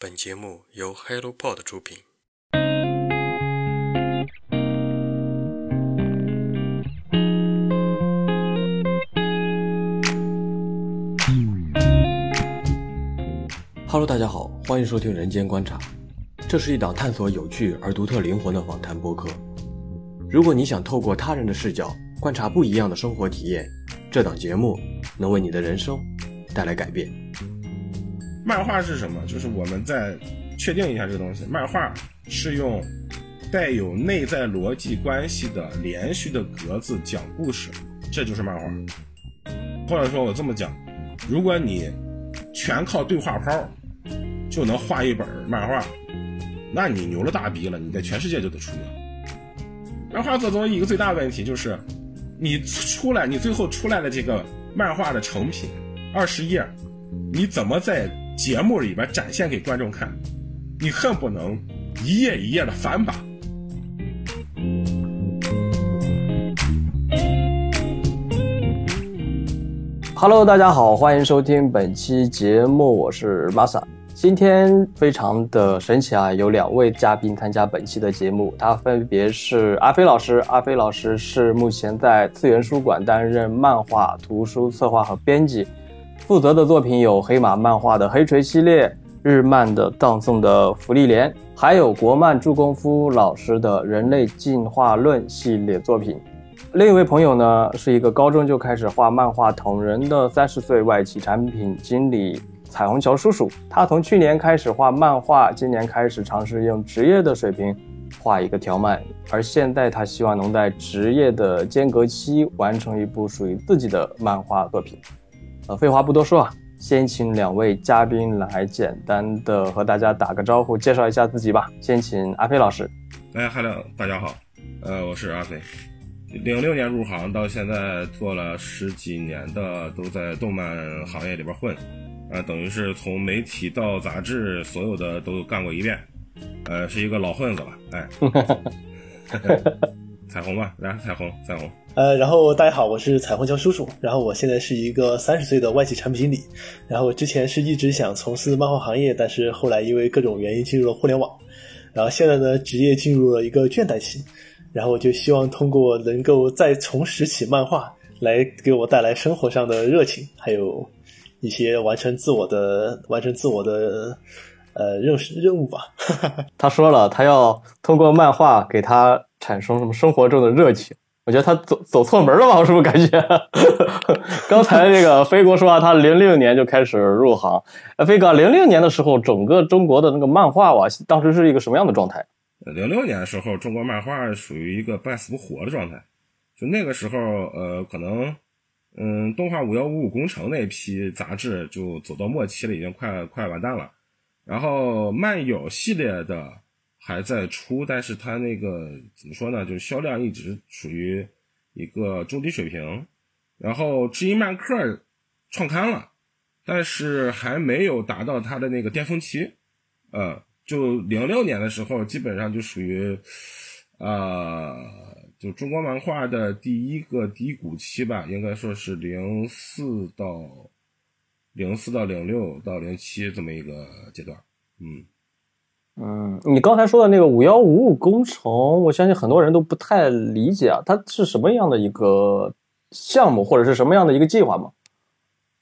本节目由 HelloPod 出品。Hello，大家好，欢迎收听《人间观察》，这是一档探索有趣而独特灵魂的访谈播客。如果你想透过他人的视角观察不一样的生活体验，这档节目能为你的人生带来改变。漫画是什么？就是我们再确定一下这个东西。漫画是用带有内在逻辑关系的连续的格子讲故事，这就是漫画。或者说我这么讲，如果你全靠对话泡就能画一本漫画，那你牛了大逼了，你在全世界就得出名。漫画做综艺一个最大的问题就是，你出来，你最后出来的这个漫画的成品二十页，你怎么在节目里边展现给观众看？你恨不能一页一页的翻吧。Hello，大家好，欢迎收听本期节目，我是 Masa。今天非常的神奇啊，有两位嘉宾参加本期的节目，他分别是阿飞老师。阿飞老师是目前在次元书馆担任漫画图书策划和编辑，负责的作品有黑马漫画的黑锤系列、日漫的葬送的福利莲，还有国漫助功夫老师的人类进化论系列作品。另一位朋友呢，是一个高中就开始画漫画同人的三十岁外企产品经理。彩虹桥叔叔，他从去年开始画漫画，今年开始尝试用职业的水平画一个条漫，而现在他希望能在职业的间隔期完成一部属于自己的漫画作品。呃，废话不多说啊，先请两位嘉宾来简单的和大家打个招呼，介绍一下自己吧。先请阿飞老师。哎，Hello，大家好，呃，我是阿飞，零六年入行到现在做了十几年的，都在动漫行业里边混。啊，等于是从媒体到杂志，所有的都干过一遍，呃，是一个老混子了，哎，彩虹吧，来，彩虹，彩虹，呃，然后大家好，我是彩虹桥叔叔，然后我现在是一个三十岁的外企产品经理，然后之前是一直想从事漫画行业，但是后来因为各种原因进入了互联网，然后现在呢，职业进入了一个倦怠期，然后我就希望通过能够再重拾起漫画，来给我带来生活上的热情，还有。一些完成自我的、完成自我的呃任任务吧。他说了，他要通过漫画给他产生什么生活中的热情。我觉得他走走错门了吧？我是不是感觉？刚才那个飞哥说啊，他零六年就开始入行。飞哥，零六年的时候，整个中国的那个漫画哇，当时是一个什么样的状态？零六年的时候，中国漫画属于一个半死不活的状态。就那个时候，呃，可能。嗯，动画五幺五五工程那批杂志就走到末期了，已经快快完蛋了。然后漫友系列的还在出，但是它那个怎么说呢？就是销量一直属于一个中低水平。然后知音漫客创刊了，但是还没有达到它的那个巅峰期。呃，就零六年的时候，基本上就属于，呃。就中国漫画的第一个低谷期吧，应该说是零四到零四到零六到零七这么一个阶段。嗯嗯，你刚才说的那个五幺五五工程，我相信很多人都不太理解啊，它是什么样的一个项目，或者是什么样的一个计划吗？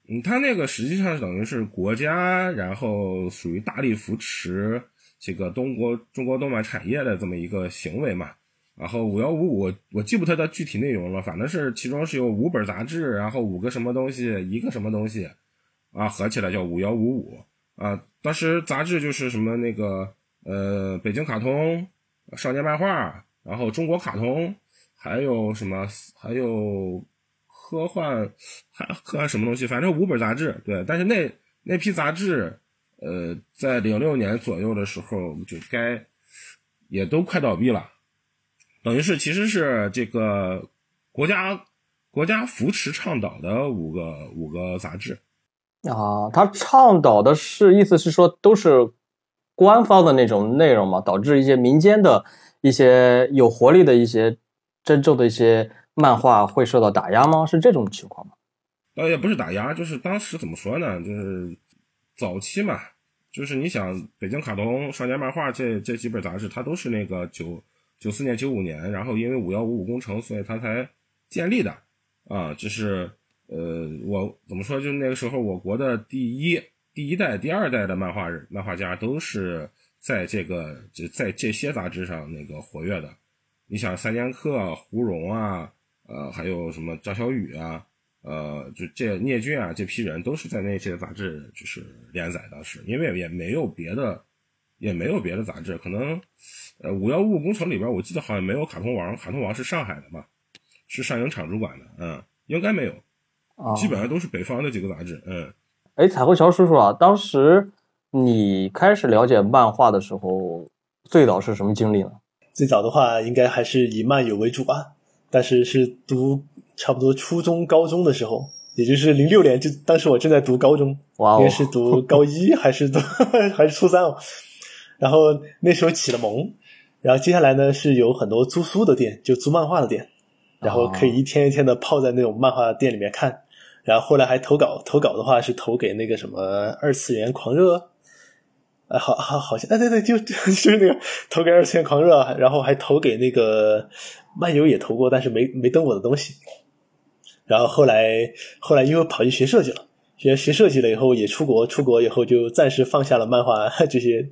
嗯，它那个实际上等于是国家，然后属于大力扶持这个中国中国动漫产业的这么一个行为嘛。然后五幺五五，我记不太的具体内容了，反正是其中是有五本杂志，然后五个什么东西，一个什么东西，啊，合起来叫五幺五五啊。当时杂志就是什么那个呃，北京卡通、少年漫画，然后中国卡通，还有什么还有科幻，还科幻什么东西，反正五本杂志。对，但是那那批杂志，呃，在零六年左右的时候就该也都快倒闭了。等于是，其实是这个国家国家扶持倡导的五个五个杂志啊，他倡导的是意思是说都是官方的那种内容嘛，导致一些民间的一些有活力的一些真正的一些漫画会受到打压吗？是这种情况吗？呃，也不是打压，就是当时怎么说呢？就是早期嘛，就是你想，北京卡通、少年漫画这这几本杂志，它都是那个九九四年、九五年，然后因为五幺五五工程，所以它才建立的啊。就是呃，我怎么说？就是那个时候，我国的第一第一代、第二代的漫画漫画家都是在这个就在这些杂志上那个活跃的。你想，三剑客、胡蓉啊，呃，还有什么张小雨啊。呃，就这聂俊啊，这批人都是在那些杂志就是连载，当时因为也没有别的，也没有别的杂志，可能，呃，五幺五工程里边，我记得好像没有卡通王，卡通王是上海的嘛，是上影厂主管的，嗯，应该没有，基本上都是北方的几个杂志，嗯。哎，彩虹桥叔叔啊，当时你开始了解漫画的时候，最早是什么经历呢？最早的话，应该还是以漫友为主吧，但是是读。差不多初中、高中的时候，也就是零六年，就当时我正在读高中，应该是读高一 还是读还是初三哦。然后那时候起了蒙，然后接下来呢是有很多租书的店，就租漫画的店，然后可以一天一天的泡在那种漫画店里面看。然后后来还投稿，投稿的话是投给那个什么二次元狂热，啊，好好好像，哎对对，就 就是那个投给二次元狂热，然后还投给那个漫游也投过，但是没没登我的东西。然后后来，后来因为跑去学设计了，学学设计了以后也出国，出国以后就暂时放下了漫画这些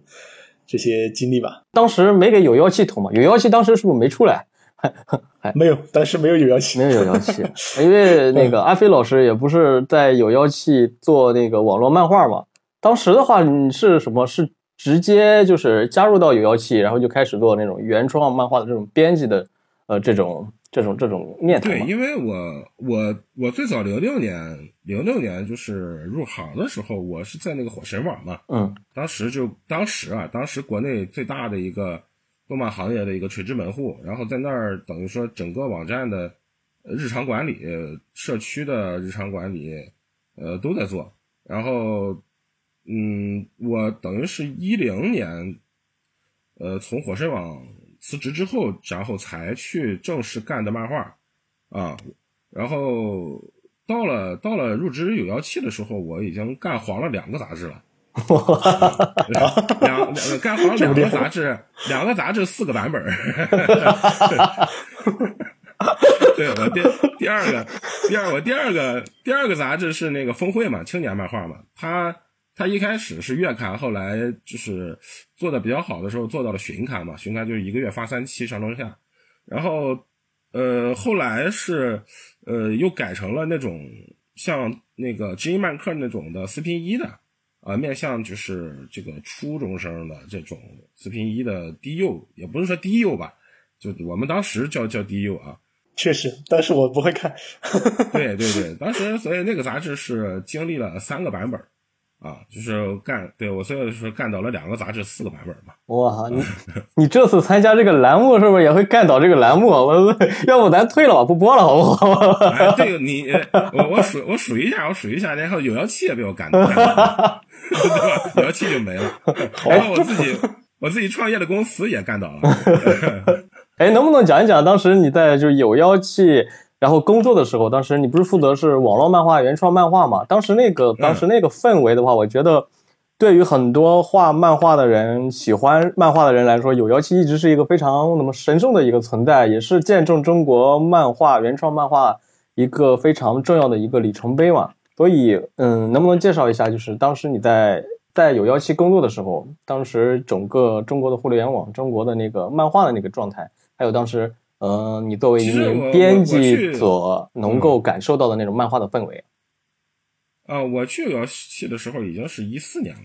这些经历吧。当时没给有妖气投嘛？有妖气当时是不是没出来？没有，当时没有有妖气，没有有妖气，因为那个阿飞老师也不是在有妖气做那个网络漫画嘛。当时的话，你是什么？是直接就是加入到有妖气，然后就开始做那种原创漫画的这种编辑的呃这种。这种这种念头，对，因为我我我最早零六年零六年就是入行的时候，我是在那个火神网嘛，嗯，当时就当时啊，当时国内最大的一个动漫行业的一个垂直门户，然后在那儿等于说整个网站的日常管理、社区的日常管理，呃，都在做。然后，嗯，我等于是一零年，呃，从火神网。辞职之后，然后才去正式干的漫画，啊，然后到了到了入职有妖气的时候，我已经干黄了两个杂志了，两两干黄两个杂志，两个杂志四个版本对我第第二个第二我第二个第二个杂志是那个峰会嘛，青年漫画嘛，他。他一开始是月刊，后来就是做的比较好的时候做到了巡刊嘛，巡刊就是一个月发三期上中下，然后呃后来是呃又改成了那种像那个知音漫客那种的四拼一的啊，面向就是这个初中生的这种四平一的低幼，也不是说低幼吧，就我们当时叫叫低幼啊，确实，但是我不会看，对对对，当时所以那个杂志是经历了三个版本。啊，就是干对我，所以说干倒了两个杂志，四个版本嘛。哇，你 你这次参加这个栏目是不是也会干倒这个栏目？我要不咱退了吧，不播了好不好？哎这个你我我数我数一下，我数一下，然后有妖气也被我干倒了，对吧？有妖气就没了。然后我自己我自己创业的公司也干倒了。哎，能不能讲一讲当时你在就是有妖气？然后工作的时候，当时你不是负责是网络漫画、原创漫画嘛？当时那个当时那个氛围的话，我觉得对于很多画漫画的人、喜欢漫画的人来说，有妖气一直是一个非常那么神圣的一个存在，也是见证中国漫画原创漫画一个非常重要的一个里程碑嘛。所以，嗯，能不能介绍一下，就是当时你在在有妖气工作的时候，当时整个中国的互联网、中国的那个漫画的那个状态，还有当时。嗯，你作为一名编辑所能够感受到的那种漫画的氛围。啊，我去有妖气的时候已经是一四年了。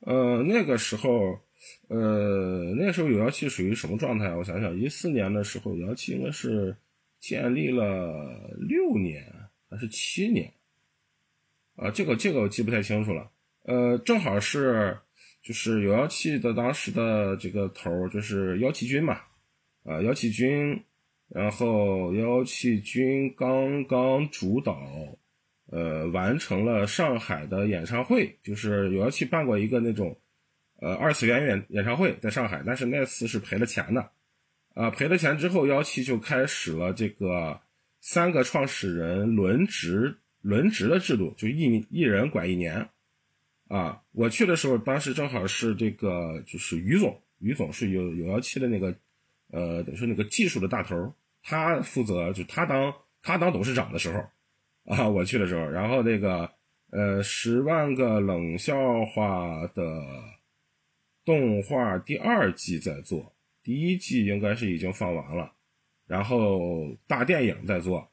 呃，那个时候，呃，那时候有妖气属于什么状态？我想想，一四年的时候，有妖气应该是建立了六年还是七年？啊，这个这个我记不太清楚了。呃，正好是就是有妖气的当时的这个头就是妖气君嘛。啊，妖气君，然后妖气君刚刚主导，呃，完成了上海的演唱会，就是有妖气办过一个那种，呃，二次元演演唱会，在上海，但是那次是赔了钱的，啊，赔了钱之后，妖气就开始了这个三个创始人轮值轮值的制度，就一一人管一年，啊，我去的时候，当时正好是这个就是于总，于总是有有幺七的那个呃，等于说那个技术的大头，他负责就他当他当董事长的时候。啊，我去的时候，然后那个呃十万个冷笑话的动画第二季在做，第一季应该是已经放完了，然后大电影在做，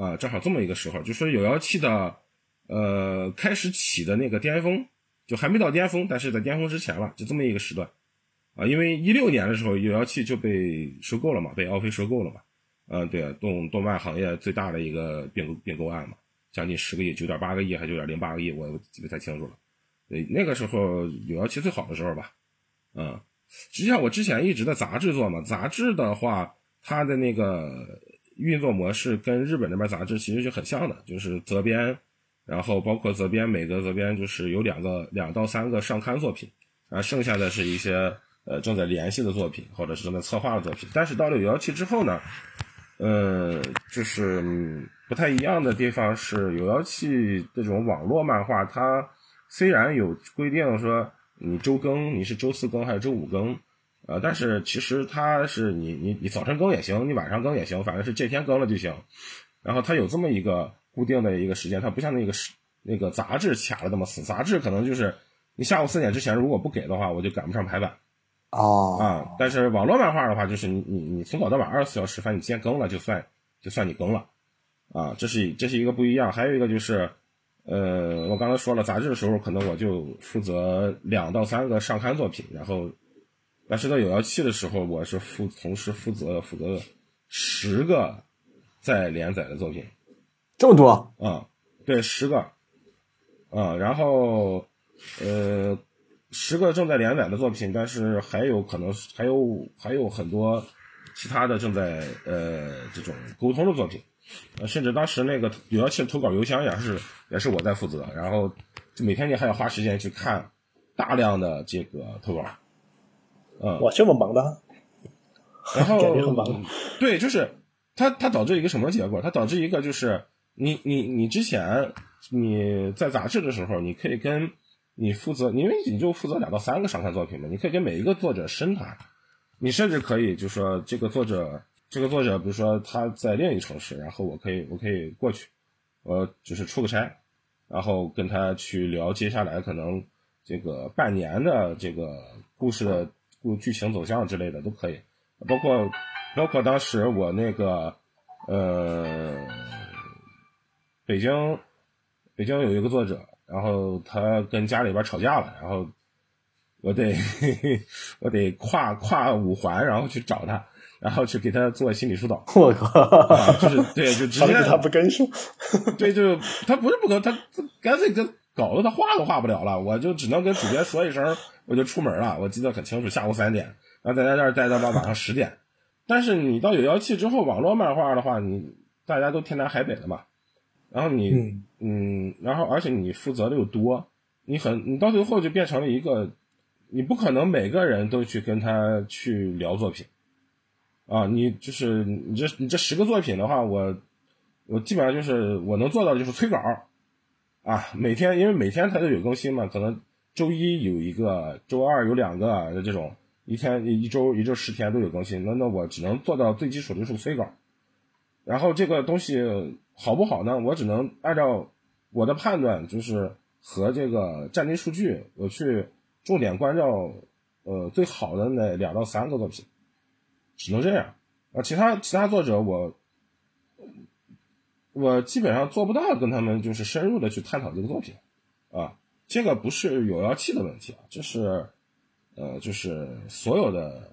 啊，正好这么一个时候，就说有妖气的。呃，开始起的那个巅峰，就还没到巅峰，但是在巅峰之前了，就这么一个时段，啊，因为一六年的时候，有妖气就被收购了嘛，被奥飞收购了嘛，嗯，对，动动漫行业最大的一个并购并购案嘛，将近十个亿，九点八个亿还是九点零八个亿，我记不太清楚了。对，那个时候有妖气最好的时候吧，嗯，实际上我之前一直在杂志做嘛，杂志的话，它的那个运作模式跟日本那边杂志其实就很像的，就是责编。然后包括责编，每个责编就是有两个两到三个上刊作品，啊，剩下的是一些呃正在联系的作品，或者是正在策划的作品。但是到了有妖气之后呢，呃，就是不太一样的地方是，有妖气这种网络漫画，它虽然有规定说你周更，你是周四更还是周五更，呃，但是其实它是你你你早晨更也行，你晚上更也行，反正是这天更了就行。然后它有这么一个。固定的一个时间，它不像那个是那个杂志卡的那么死。杂志可能就是你下午四点之前如果不给的话，我就赶不上排版。哦啊，但是网络漫画的话，就是你你你从早到晚二十四小时，反正你今天更了就算就算你更了。啊，这是这是一个不一样。还有一个就是，呃，我刚才说了，杂志的时候可能我就负责两到三个上刊作品，然后但是到有妖气的时候，我是负同时负责负责十个在连载的作品。这么多？啊，对，十个，啊，然后，呃，十个正在连载的作品，但是还有可能还有还有很多其他的正在呃这种沟通的作品，呃，甚至当时那个有妖气投稿邮箱也是也是我在负责，然后每天你还要花时间去看大量的这个投稿，嗯，哇，这么忙的，然后 感觉很忙，对，就是它它导致一个什么结果？它导致一个就是。你你你之前你在杂志的时候，你可以跟你负责，因为你就负责两到三个上刊作品嘛，你可以跟每一个作者深谈，你甚至可以就说这个作者这个作者，比如说他在另一个城市，然后我可以我可以过去，我就是出个差，然后跟他去聊接下来可能这个半年的这个故事的故剧情走向之类的都可以，包括包括当时我那个呃。北京，北京有一个作者，然后他跟家里边吵架了，然后我得 我得跨跨五环，然后去找他，然后去给他做心理疏导。我靠，就是对，就直接他不跟上。对，就他不是不跟，他干脆跟搞得他画都画不了了，我就只能跟主编说一声，我就出门了。我记得很清楚，下午三点，然后在那儿待到到晚上十点。但是你到有妖气之后，网络漫画的话，你大家都天南海北的嘛。然后你，嗯，然后而且你负责的又多，你很，你到最后就变成了一个，你不可能每个人都去跟他去聊作品，啊，你就是你这你这十个作品的话，我我基本上就是我能做到的就是催稿，啊，每天因为每天它都有更新嘛，可能周一有一个，周二有两个这种，一天一周一周十天都有更新，那那我只能做到最基础的就是催稿，然后这个东西。好不好呢？我只能按照我的判断，就是和这个战地数据，我去重点关照，呃，最好的那两到三个作品，只能这样。啊，其他其他作者，我我基本上做不到跟他们就是深入的去探讨这个作品，啊，这个不是有妖气的问题啊，这是呃，就是所有的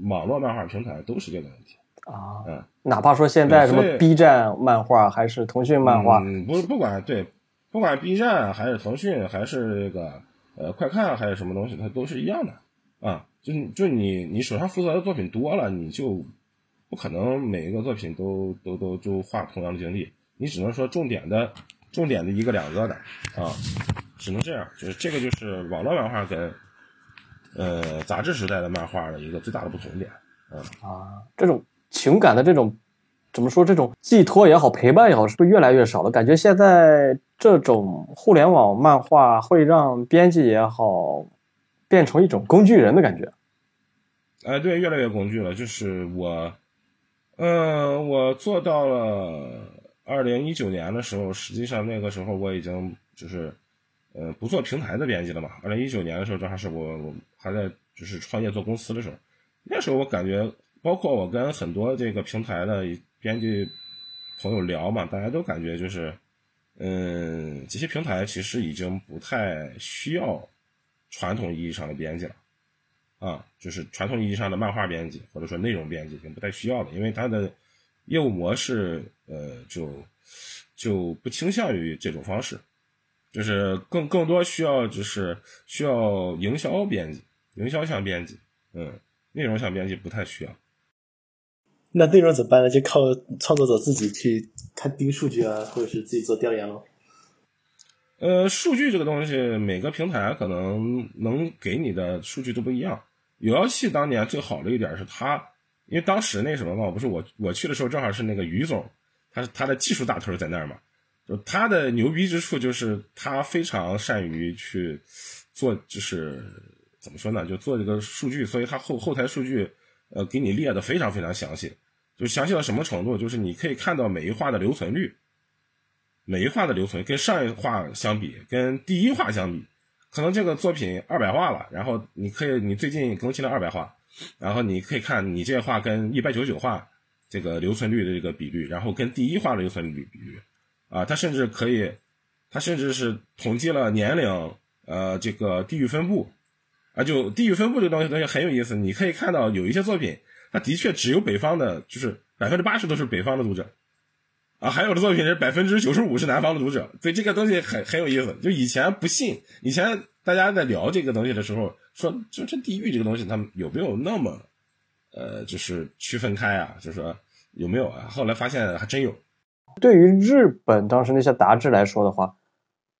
网络漫画平台都是这个问题。啊，嗯，哪怕说现在什么 B 站漫画还是腾讯漫画，嗯，不不管对，不管 B 站还是腾讯还是这个呃快看还是什么东西，它都是一样的啊。就就你你手上负责的作品多了，你就不可能每一个作品都都都都花同样的精力，你只能说重点的重点的一个两个的啊，只能这样。就是这个就是网络漫画跟呃杂志时代的漫画的一个最大的不同点，嗯啊，这种。情感的这种怎么说这种寄托也好，陪伴也好，是不是越来越少了？感觉现在这种互联网漫画会让编辑也好，变成一种工具人的感觉。哎，对，越来越工具了。就是我，嗯，我做到了二零一九年的时候，实际上那个时候我已经就是，呃，不做平台的编辑了嘛。二零一九年的时候，正好是我我还在就是创业做公司的时候，那时候我感觉，包括我跟很多这个平台的。编辑朋友聊嘛，大家都感觉就是，嗯，这些平台其实已经不太需要传统意义上的编辑了，啊，就是传统意义上的漫画编辑或者说内容编辑已经不太需要了，因为它的业务模式，呃，就就不倾向于这种方式，就是更更多需要就是需要营销编辑、营销向编辑，嗯，内容向编辑不太需要。那内容怎么办呢？就靠创作者自己去看盯数据啊，或者是自己做调研喽。呃，数据这个东西，每个平台可能能给你的数据都不一样。有妖气当年最好的一点是它，因为当时那什么嘛，不是我我去的时候正好是那个于总，他是他的技术大头在那儿嘛，就他的牛逼之处就是他非常善于去做，就是怎么说呢，就做这个数据，所以他后后台数据呃给你列的非常非常详细。就详细到什么程度？就是你可以看到每一画的留存率，每一画的留存跟上一画相比，跟第一画相比，可能这个作品二百画了，然后你可以你最近更新了二百画，然后你可以看你这画跟一百九十九画这个留存率的这个比率，然后跟第一画的留存率比率，啊，它甚至可以，它甚至是统计了年龄，呃，这个地域分布，啊，就地域分布这个东西东西很有意思，你可以看到有一些作品。它的确只有北方的，就是百分之八十都是北方的读者，啊，还有的作品是百分之九十五是南方的读者，所以这个东西很很有意思。就以前不信，以前大家在聊这个东西的时候，说就这地域这个东西，他们有没有那么，呃，就是区分开啊？就是说有没有啊？后来发现还真有。对于日本当时那些杂志来说的话。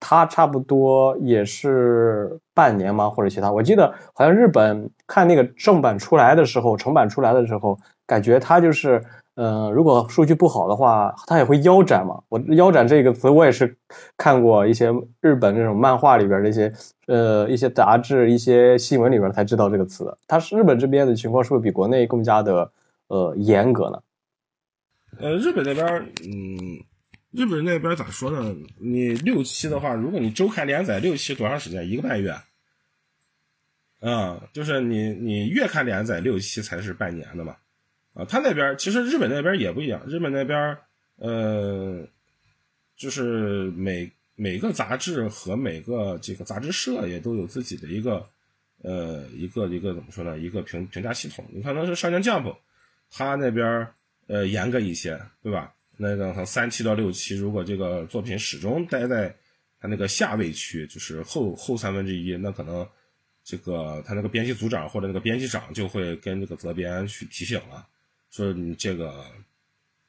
它差不多也是半年吗，或者其他？我记得好像日本看那个正版出来的时候，成版出来的时候，感觉它就是，嗯，如果数据不好的话，它也会腰斩嘛。我腰斩这个词，我也是看过一些日本那种漫画里边的一些，呃，一些杂志、一些新闻里边才知道这个词。它是日本这边的情况，是不是比国内更加的呃严格呢？呃，日本那边，嗯。日本那边咋说呢？你六期的话，如果你周刊连载六期多长时间？一个半月。啊，就是你你月刊连载六期才是半年的嘛。啊，他那边其实日本那边也不一样。日本那边，呃，就是每每个杂志和每个这个杂志社也都有自己的一个呃一个一个怎么说呢？一个评评价系统。你可能是少年 Jump，他那边呃严格一些，对吧？那个三期到六期，如果这个作品始终待在他那个下位区，就是后后三分之一，那可能这个他那个编辑组长或者那个编辑长就会跟这个责编去提醒了，说你这个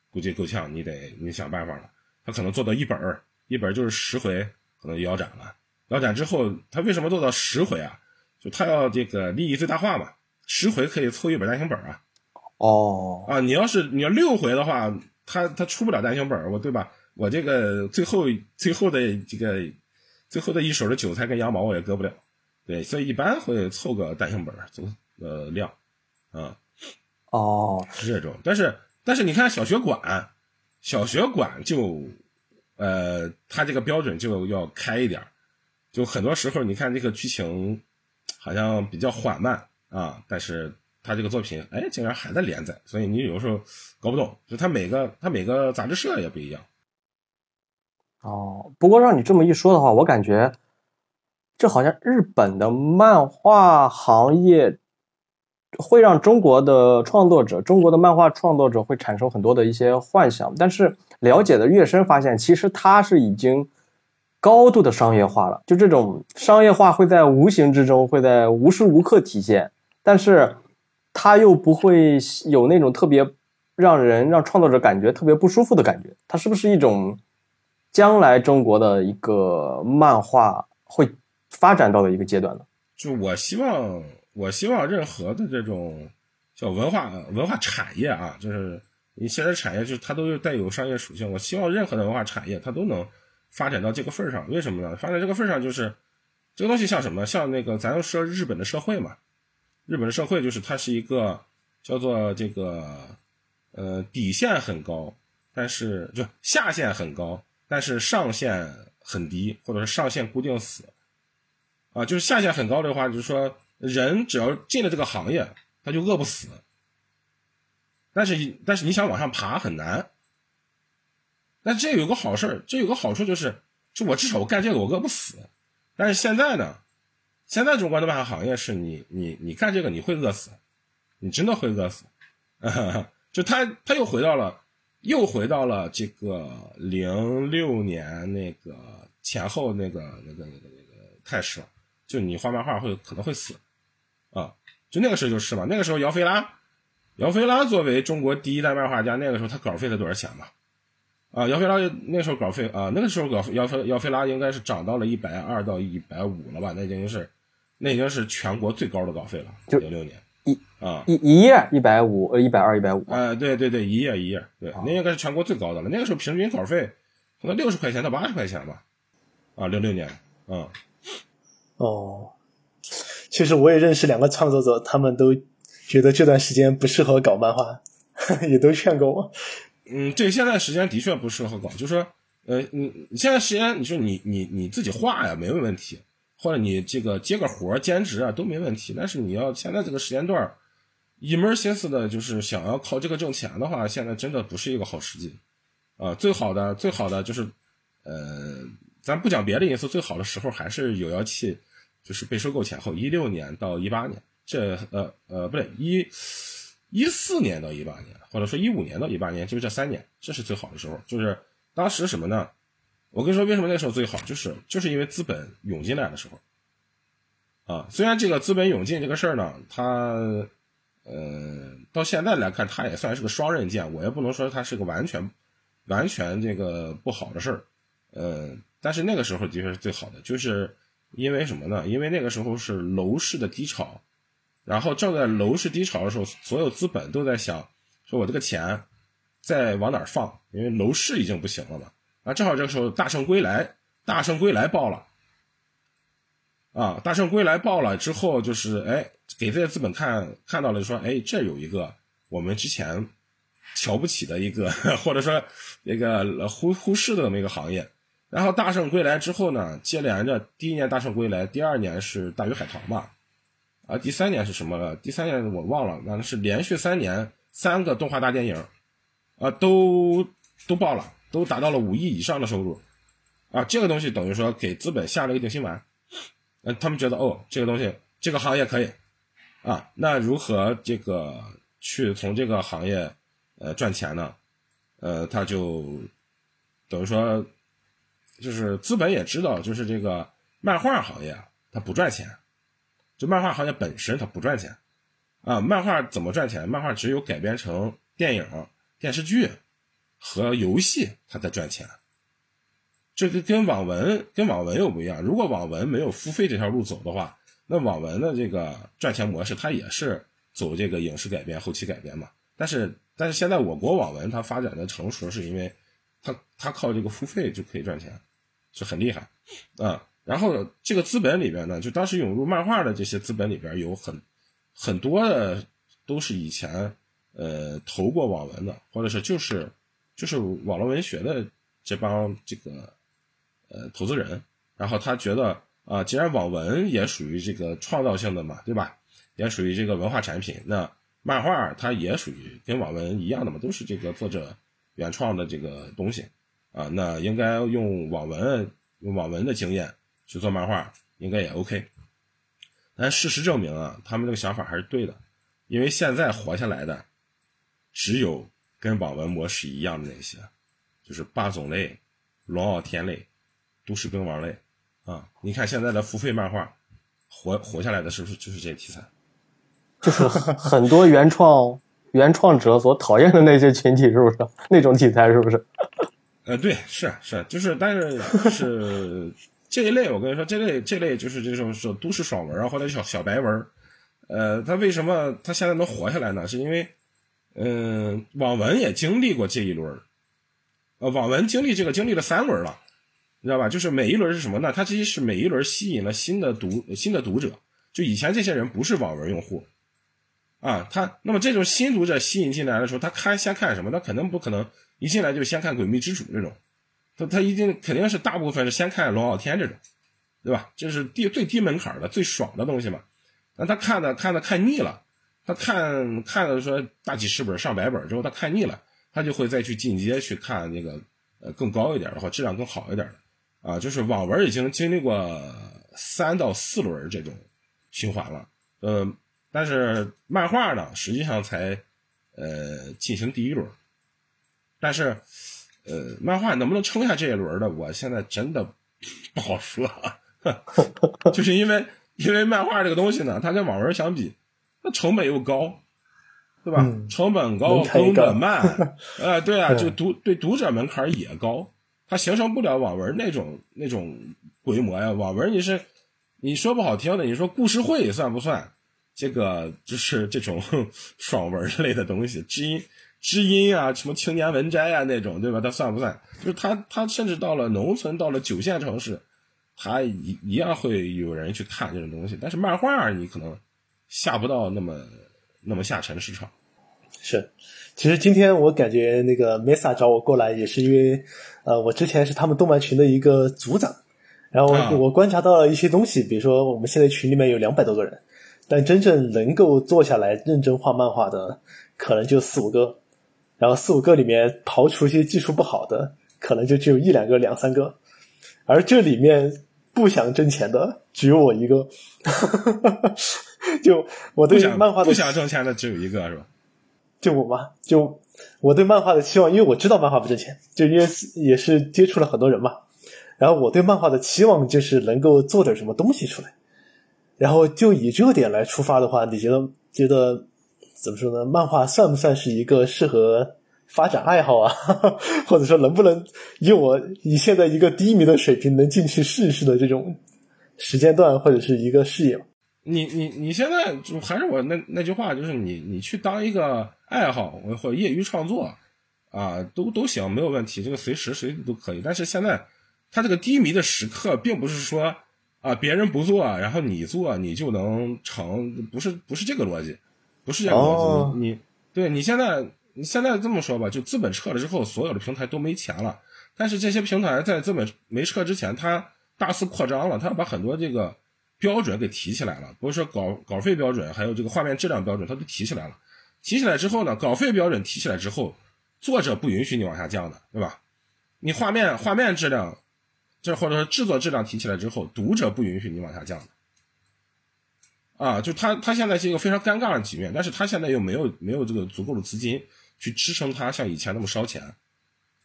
估计够呛，你得你想办法了。他可能做到一本儿，一本就是十回，可能腰斩了。腰斩之后，他为什么做到十回啊？就他要这个利益最大化嘛，十回可以凑一本单行本啊。哦，啊，你要是你要六回的话。他他出不了单行本我对吧？我这个最后最后的这个最后的一手的韭菜跟羊毛我也割不了，对，所以一般会凑个单行本总呃量，啊，哦，是这种。但是但是你看小学馆，小学馆就呃，它这个标准就要开一点就很多时候你看这个剧情好像比较缓慢啊，但是。他这个作品，哎，竟然还在连载，所以你有时候搞不懂，就他每个他每个杂志社也不一样。哦，不过让你这么一说的话，我感觉这好像日本的漫画行业会让中国的创作者、中国的漫画创作者会产生很多的一些幻想。但是了解的越深，发现其实它是已经高度的商业化了。就这种商业化会在无形之中，会在无时无刻体现，但是。它又不会有那种特别让人让创作者感觉特别不舒服的感觉，它是不是一种将来中国的一个漫画会发展到的一个阶段呢？就我希望，我希望任何的这种叫文化文化产业啊，就是你现在产业就是它都是带有商业属性。我希望任何的文化产业它都能发展到这个份儿上。为什么呢？发展这个份儿上就是这个东西像什么？像那个咱说日本的社会嘛，日本的社会就是它是一个叫做这个呃底线很高，但是就下限很高，但是上限很低，或者是上限固定死啊，就是下限很高的话，就是说人只要进了这个行业，他就饿不死。但是，但是你想往上爬很难。但这有个好事这有个好处就是，就我至少我干这个我饿不死。但是现在呢，现在中国的漫画行业是你你你干这个你会饿死，你真的会饿死。就他他又回到了，又回到了这个零六年那个前后那个那个那个那个态势了。就你画漫画会可能会死，就那个时候就是嘛，那个时候姚菲拉。姚菲拉作为中国第一代漫画家，那个时候他稿费才多少钱嘛？啊，姚菲拉那时候稿费啊，那个时候稿姚菲姚菲拉应该是涨到了一百二到一百五了吧？那已经是那已经是全国最高的稿费了。零六年一啊一一页一百五呃一百二一百五啊对对对一页一页对，那应该是全国最高的了。那个时候平均稿费可能六十块钱到八十块钱吧？啊，零六年嗯哦，其实我也认识两个创作者，他们都。觉得这段时间不适合搞漫画，也都劝过我。嗯，这现在时间的确不适合搞，就是说，呃，你现在时间，你说你你你自己画呀，没有问题，或者你这个接个活兼职啊都没问题。但是你要现在这个时间段儿一门心思的就是想要靠这个挣钱的话，现在真的不是一个好时机啊。最好的最好的就是，呃，咱不讲别的因素，最好的时候还是有妖气，就是被收购前后，一六年到一八年。这呃呃不对，一一四年到一八年，或者说一五年到一八年，就是这三年，这是最好的时候。就是当时什么呢？我跟你说，为什么那时候最好？就是就是因为资本涌进来的时候。啊，虽然这个资本涌进这个事儿呢，它呃到现在来看，它也算是个双刃剑。我也不能说它是个完全完全这个不好的事儿。呃，但是那个时候的确是最好的，就是因为什么呢？因为那个时候是楼市的低潮。然后正在楼市低潮的时候，所有资本都在想，说我这个钱再往哪儿放？因为楼市已经不行了嘛。啊，正好这个时候《大圣归来》《大圣归来》爆了，啊，《大圣归来》爆了之后，就是哎，给这些资本看看到了，说哎，这有一个我们之前瞧不起的一个，或者说那个忽忽视的这么一个行业。然后《大圣归来》之后呢，接连着第一年《大圣归来》，第二年是《大鱼海棠》嘛。啊，第三年是什么了？第三年我忘了，那是连续三年三个动画大电影，啊，都都爆了，都达到了五亿以上的收入，啊，这个东西等于说给资本下了一个定心丸，嗯，他们觉得哦，这个东西这个行业可以，啊，那如何这个去从这个行业呃赚钱呢？呃，他就等于说，就是资本也知道，就是这个漫画行业它不赚钱。就漫画行业本身它不赚钱，啊，漫画怎么赚钱？漫画只有改编成电影、电视剧和游戏，它才赚钱。这个跟网文跟网文又不一样。如果网文没有付费这条路走的话，那网文的这个赚钱模式它也是走这个影视改编、后期改编嘛。但是但是现在我国网文它发展的成熟，是因为他靠这个付费就可以赚钱，是很厉害，啊。然后这个资本里边呢，就当时涌入漫画的这些资本里边有很很多的都是以前呃投过网文的，或者是就是就是网络文学的这帮这个呃投资人。然后他觉得啊，既然网文也属于这个创造性的嘛，对吧？也属于这个文化产品，那漫画它也属于跟网文一样的嘛，都是这个作者原创的这个东西啊。那应该用网文用网文的经验。去做漫画应该也 OK，但事实证明啊，他们这个想法还是对的，因为现在活下来的只有跟网文模式一样的那些，就是霸总类、龙傲天类、都市兵王类啊。你看现在的付费漫画，活活下来的是不是就是这些题材？就是很多原创原创者所讨厌的那些群体，是不是那种题材？是不是？呃，对，是是，就是，但是是。这一类，我跟你说，这类这类就是这种说都市爽文啊，或者小小白文，呃，他为什么他现在能活下来呢？是因为，嗯，网文也经历过这一轮呃，网文经历这个经历了三轮了，你知道吧？就是每一轮是什么呢？它其实是每一轮吸引了新的读新的读者，就以前这些人不是网文用户，啊，他那么这种新读者吸引进来的时候，他看先看什么？他肯定不可能一进来就先看《诡秘之主》这种，他他一定肯定是大部分是先看《龙傲天》这种，对吧？这是低最低门槛的最爽的东西嘛。那他看的看的看腻了。他看看了说大几十本上百本之后，他看腻了，他就会再去进阶去看那个呃更高一点的或质量更好一点的啊。就是网文已经经历过三到四轮这种循环了，呃，但是漫画呢，实际上才呃进行第一轮，但是呃漫画能不能撑下这一轮的，我现在真的不好说，就是因为因为漫画这个东西呢，它跟网文相比。那成本又高，对吧？成本高，更本慢，呃，对啊，就读对读者门槛也高，它形成不了网文那种那种规模呀。网文你是你说不好听的，你说故事会算不算？这个就是这种 爽文类的东西，知音知音啊，什么青年文摘啊那种，对吧？它算不算？就是它它甚至到了农村，到了九线城市，它一一样会有人去看这种东西。但是漫画你可能。下不到那么那么下沉市场，是。其实今天我感觉那个 Mesa 找我过来，也是因为，呃，我之前是他们动漫群的一个组长，然后我观察到了一些东西，比如说我们现在群里面有两百多个人，但真正能够坐下来认真画漫画的，可能就四五个，然后四五个里面刨除一些技术不好的，可能就只有一两个、两三个，而这里面不想挣钱的只有我一个。就我对漫画的不想挣钱的只有一个是吧？就我嘛，就我对漫画的期望，因为我知道漫画不挣钱，就因为也是接触了很多人嘛。然后我对漫画的期望就是能够做点什么东西出来。然后就以这个点来出发的话，你觉得觉得怎么说呢？漫画算不算是一个适合发展爱好啊？或者说能不能以我以现在一个低迷的水平能进去试一试的这种时间段或者是一个事业？你你你现在就还是我那那句话，就是你你去当一个爱好或业余创作啊，都都行，没有问题，这个随时随地都可以。但是现在他这个低迷的时刻，并不是说啊别人不做，然后你做你就能成，不是不是这个逻辑，不是这个逻辑。你对你现在你现在这么说吧，就资本撤了之后，所有的平台都没钱了。但是这些平台在资本没撤之前，它大肆扩张了，它把很多这个。标准给提起来了，不是说稿稿费标准，还有这个画面质量标准，它都提起来了。提起来之后呢，稿费标准提起来之后，作者不允许你往下降的，对吧？你画面画面质量，这或者说制作质量提起来之后，读者不允许你往下降的。啊，就他他现在是一个非常尴尬的局面，但是他现在又没有没有这个足够的资金去支撑他像以前那么烧钱。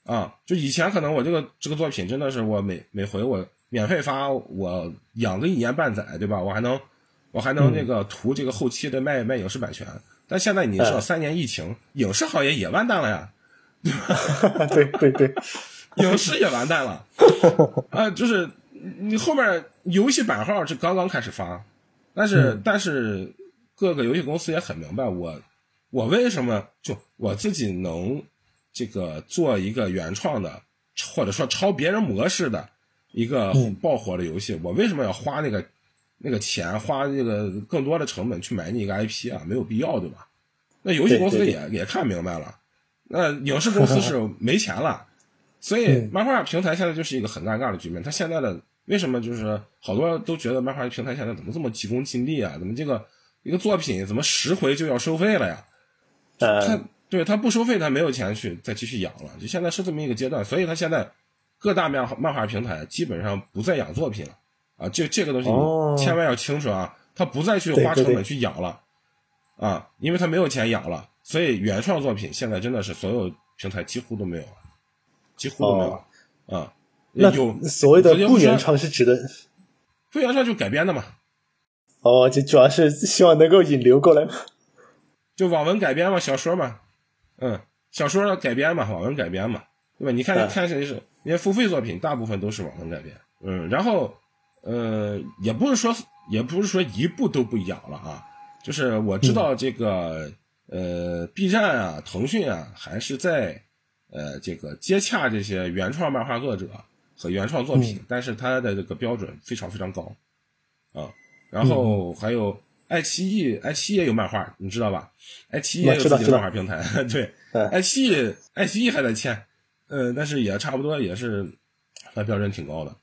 啊，就以前可能我这个这个作品真的是我每每回我。免费发我养个一年半载，对吧？我还能，我还能那个图这个后期的卖卖影视版权。但现在你知道三年疫情，影视行业也完蛋了呀，对吧？对对对，影视也完蛋了。啊，就是你后面游戏版号是刚刚开始发，但是但是各个游戏公司也很明白，我我为什么就我自己能这个做一个原创的，或者说抄别人模式的。一个爆火的游戏，我为什么要花那个那个钱，花这个更多的成本去买你一个 IP 啊？没有必要，对吧？那游戏公司也也看明白了，那影视公司是没钱了，所以漫画平台现在就是一个很尴尬的局面。它现在的为什么就是好多人都觉得漫画平台现在怎么这么急功近利啊？怎么这个一个作品怎么十回就要收费了呀？他对他不收费，他没有钱去再继续养了。就现在是这么一个阶段，所以他现在。各大漫漫画平台基本上不再养作品了，啊，就这个东西你千万要清楚啊，他不再去花成本去养了，啊，因为他没有钱养了，所以原创作品现在真的是所有平台几乎都没有了，几乎都没有，啊，那有所谓的不原创是指的，不原创就改编的嘛，哦，就主要是希望能够引流过来嘛，就网文改编嘛，小说嘛，嗯，小说改编嘛，网文改编嘛，对吧？你看看谁是。因为付费作品大部分都是网文改编，嗯，然后，呃，也不是说，也不是说一部都不养了啊，就是我知道这个，呃，B 站啊、腾讯啊，还是在呃这个接洽这些原创漫画作者和原创作品，但是它的这个标准非常非常高啊。然后还有爱奇艺，爱奇艺也有漫画，你知道吧？爱奇艺也有自己的漫画平台，对，爱奇艺，爱奇艺还在签，呃，但是也差不多，也是它标准挺高的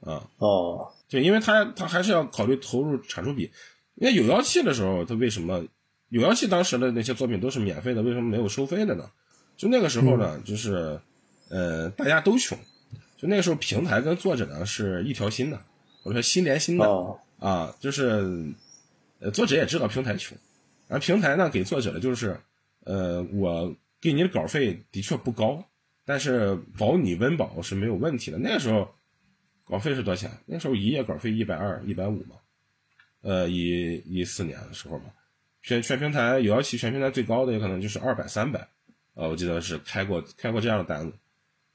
啊。哦，对，因为它它还是要考虑投入产出比。因为有妖气的时候，它为什么？有妖气当时的那些作品都是免费的，为什么没有收费的呢？就那个时候呢，就是呃，大家都穷，就那个时候平台跟作者呢是一条心的，我说心连心的啊，就是呃，作者也知道平台穷，而平台呢给作者的就是呃，我给你的稿费的确不高，但是保你温饱是没有问题的。那个时候稿费是多少钱？那时候一页稿费一百二、一百五嘛，呃，一一四年的时候嘛。全全平台有效期，全平台最高的也可能就是二百三百，呃，我记得是开过开过这样的单子，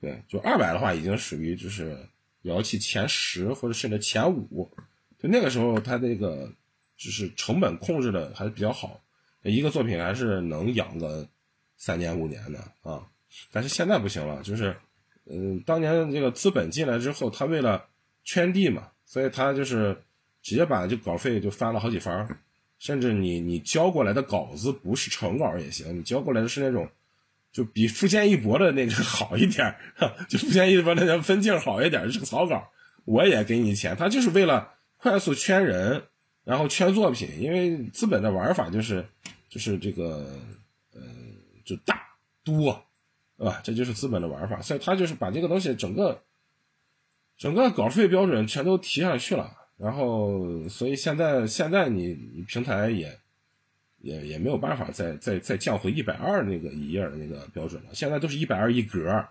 对，就二百的话已经属于就是有妖气前十或者甚至前五，就那个时候它这个就是成本控制的还是比较好，一个作品还是能养个三年五年的啊，但是现在不行了，就是嗯，当年这个资本进来之后，他为了圈地嘛，所以他就是直接把这稿费就翻了好几番。甚至你你交过来的稿子不是成稿也行，你交过来的是那种，就比富坚义博的那个 好一点，就富坚义博那个分镜好一点，是个草稿，我也给你钱。他就是为了快速圈人，然后圈作品，因为资本的玩法就是就是这个呃就大多，对吧？这就是资本的玩法，所以他就是把这个东西整个整个稿费标准全都提上去了。然后，所以现在现在你平台也也也没有办法再再再降回一百二那个一页的那个标准了。现在都是一百二一格，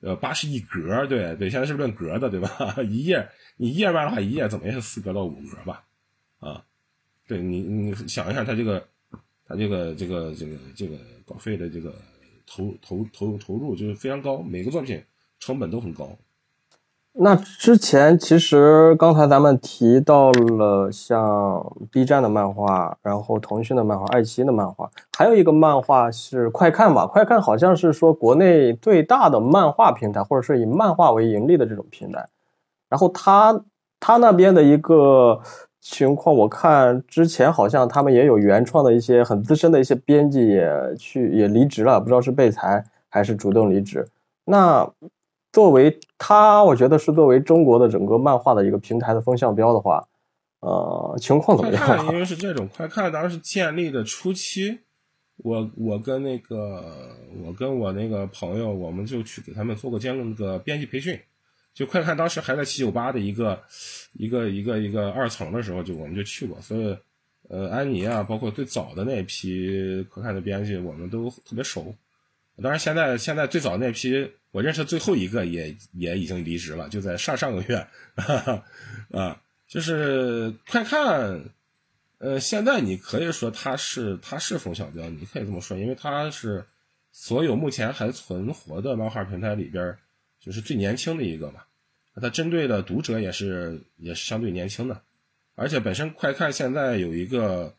呃，八十一格，对对，现在是论格的，对吧？一页你页面的话，一页怎么也是四格到五格吧？啊，对你你想一下，它这个它这个这个这个这个稿费的这个投投投投入就是非常高，每个作品成本都很高。那之前其实刚才咱们提到了像 B 站的漫画，然后腾讯的漫画，爱奇艺的漫画，还有一个漫画是快看吧？快看好像是说国内最大的漫画平台，或者是以漫画为盈利的这种平台。然后他他那边的一个情况，我看之前好像他们也有原创的一些很资深的一些编辑也去也离职了，不知道是被裁还是主动离职。那。作为它，我觉得是作为中国的整个漫画的一个平台的风向标的话，呃，情况怎么样？快看，因为是这种快看，当时建立的初期，我我跟那个我跟我那个朋友，我们就去给他们做过监那个编辑培训。就快看当时还在七九八的一个一个一个一个二层的时候，就我们就去过。所以，呃，安妮啊，包括最早的那批快看的编辑，我们都特别熟。当然，现在现在最早那批。我认识最后一个也也已经离职了，就在上上个月，啊，就是快看，呃，现在你可以说他是他是风向标，你可以这么说，因为他是所有目前还存活的漫画平台里边就是最年轻的一个嘛，他针对的读者也是也是相对年轻的，而且本身快看现在有一个，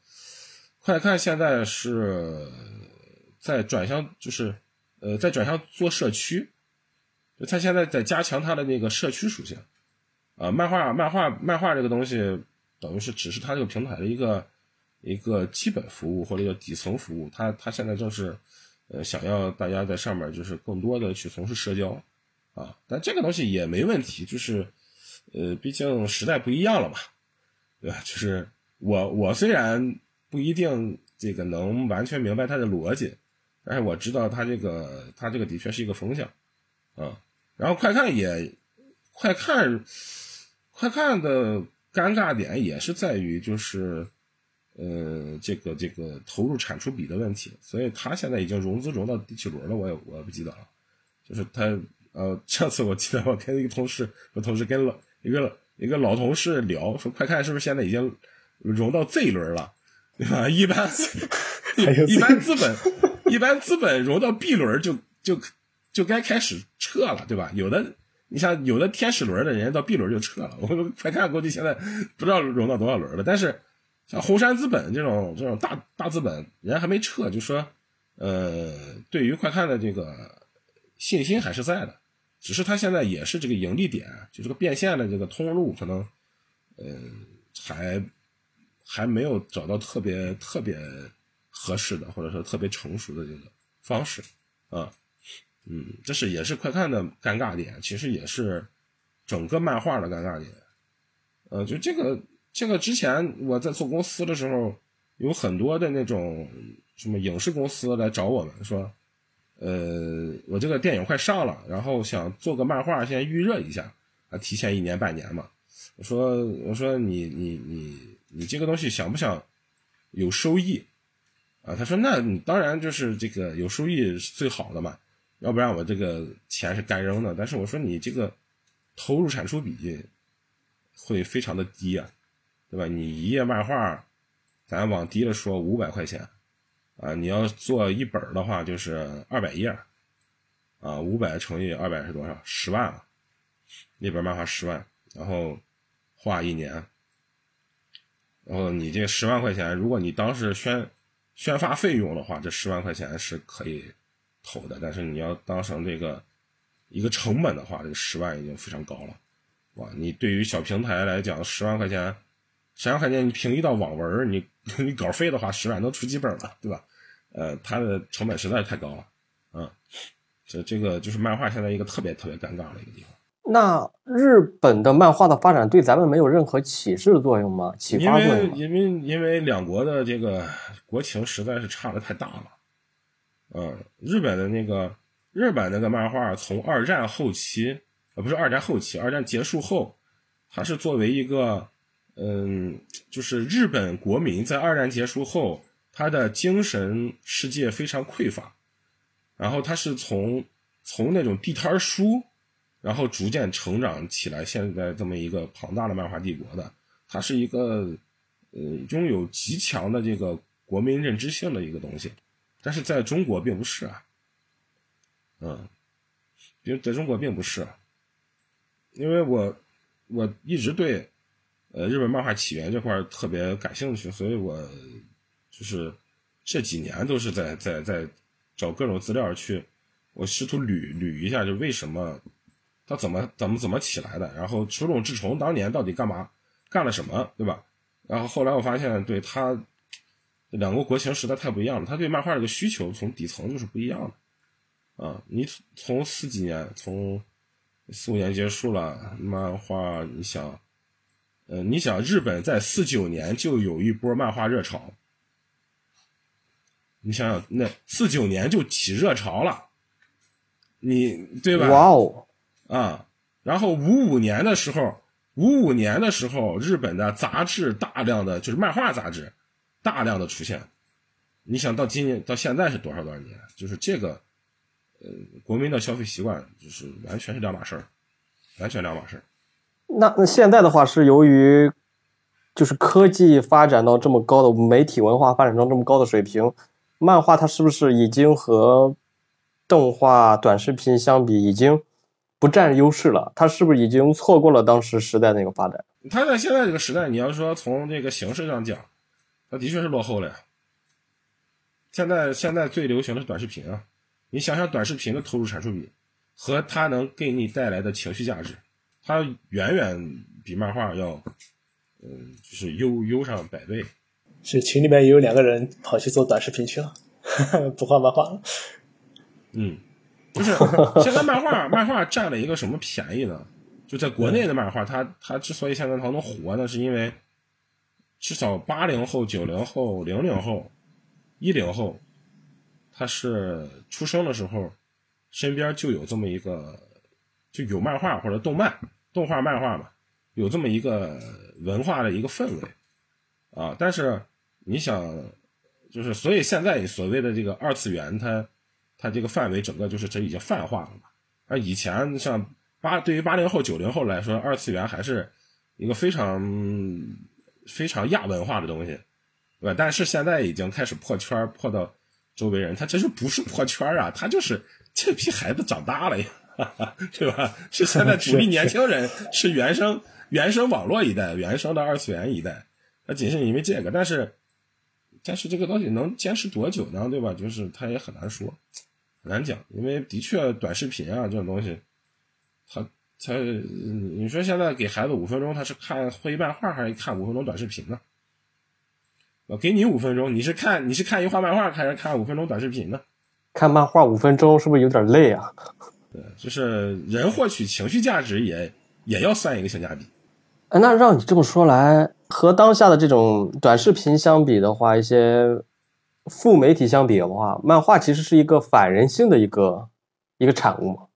快看现在是在转向，就是呃在转向做社区。就他现在在加强他的那个社区属性，啊，漫画漫画漫画这个东西，等于是只是他这个平台的一个一个基本服务或者叫底层服务。他他现在正是，呃，想要大家在上面就是更多的去从事社交，啊，但这个东西也没问题，就是，呃，毕竟时代不一样了嘛，对吧？就是我我虽然不一定这个能完全明白他的逻辑，但是我知道他这个他这个的确是一个风向，啊。然后快看也，快看，快看的尴尬点也是在于就是，呃，这个这个投入产出比的问题，所以他现在已经融资融到第几轮了，我也我也不记得了。就是他呃，上次我记得我跟一个同事，我同事跟了一个一个老同事聊，说快看是不是现在已经融到 Z 轮了，对吧？一般 一般资本 一般资本融到 B 轮就就。就该开始撤了，对吧？有的，你像有的天使轮的人家到 B 轮就撤了。我快看估计现在不知道融到多少轮了。但是，像红杉资本这种这种大大资本，人家还没撤，就说，呃，对于快看的这个信心还是在的，只是他现在也是这个盈利点，就这个变现的这个通路可能，呃，还还没有找到特别特别合适的，或者说特别成熟的这个方式啊，嗯，这是也是快看的尴尬点，其实也是整个漫画的尴尬点，呃，就这个。这个之前我在做公司的时候，有很多的那种什么影视公司来找我们说，呃，我这个电影快上了，然后想做个漫画，先预热一下，啊，提前一年半年嘛。我说，我说你你你你这个东西想不想有收益啊？他说，那你当然就是这个有收益是最好的嘛，要不然我这个钱是干扔的。但是我说你这个投入产出比会非常的低啊。对吧？你一页漫画，咱往低了说五百块钱，啊，你要做一本的话就是二百页，啊，五百乘以二百是多少？十万啊！那本漫画十万，然后画一年，然后你这十万块钱，如果你当时宣宣发费用的话，这十万块钱是可以投的。但是你要当成这个一个成本的话，这个十万已经非常高了，哇！你对于小平台来讲，十万块钱。十万块钱，你凭一道网文，你 你稿费的话，十万能出几本了，对吧？呃，它的成本实在太高了，嗯，这这个就是漫画现在一个特别特别尴尬的一个地方。那日本的漫画的发展对咱们没有任何启示作用吗？启发作用？因为因为因为两国的这个国情实在是差的太大了，嗯，日本的那个日本那个漫画从二战后期，呃，不是二战后期，二战结束后，它是作为一个。嗯，就是日本国民在二战结束后，他的精神世界非常匮乏，然后他是从从那种地摊书，然后逐渐成长起来，现在这么一个庞大的漫画帝国的，它是一个呃拥有极强的这个国民认知性的一个东西，但是在中国并不是啊，嗯，因为在中国并不是，因为我我一直对。呃，日本漫画起源这块特别感兴趣，所以我就是这几年都是在在在找各种资料去，我试图捋捋一下，就为什么他怎么怎么怎么起来的，然后手冢治虫当年到底干嘛干了什么，对吧？然后后来我发现，对他两国国情实在太不一样了，他对漫画这个需求从底层就是不一样的啊。你从四几年，从四五年结束了漫画，你想。呃，你想，日本在四九年就有一波漫画热潮，你想想，那四九年就起热潮了，你对吧？哇哦，啊，然后五五年的时候，五五年的时候，日本的杂志大量的就是漫画杂志大量的出现，你想到今年到现在是多少多少年？就是这个，呃，国民的消费习惯就是完全是两码事儿，完全两码事儿。那那现在的话是由于，就是科技发展到这么高的媒体文化发展到这么高的水平，漫画它是不是已经和动画短视频相比已经不占优势了？它是不是已经错过了当时时代那个发展？它在现在这个时代，你要说从这个形式上讲，它的确是落后了呀。现在现在最流行的是短视频啊，你想想短视频的投入产出比和它能给你带来的情绪价值。它远远比漫画要，嗯，就是优优上百倍。是群里面也有两个人跑去做短视频去了，不画漫画了。嗯，就是 现在漫画漫画占了一个什么便宜呢？就在国内的漫画，它它之所以现在它能火，呢是因为至少八零后、九零后、零零后、一零后，他是出生的时候身边就有这么一个，就有漫画或者动漫。动画、漫画嘛，有这么一个文化的一个氛围啊。但是你想，就是所以现在所谓的这个二次元，它它这个范围整个就是这已经泛化了嘛。而以前像八对于八零后、九零后来说，二次元还是一个非常非常亚文化的东西，对吧？但是现在已经开始破圈，破到周围人，他这就不是破圈啊，他就是这批孩子长大了呀。对吧？是现在主力年轻人，是原生原生网络一代，原生的二次元一代，那仅是因为这个，但是但是这个东西能坚持多久呢？对吧？就是他也很难说，很难讲，因为的确短视频啊这种东西，他他你说现在给孩子五分钟，他是看绘漫画还是看五分钟短视频呢？我给你五分钟，你是看你是看一画漫画还是看五分钟短视频呢？看漫画五分钟是不是有点累啊？对，就是人获取情绪价值也也要算一个性价比。哎，那让你这么说来，和当下的这种短视频相比的话，一些副媒体相比的话，漫画其实是一个反人性的一个一个产物嘛，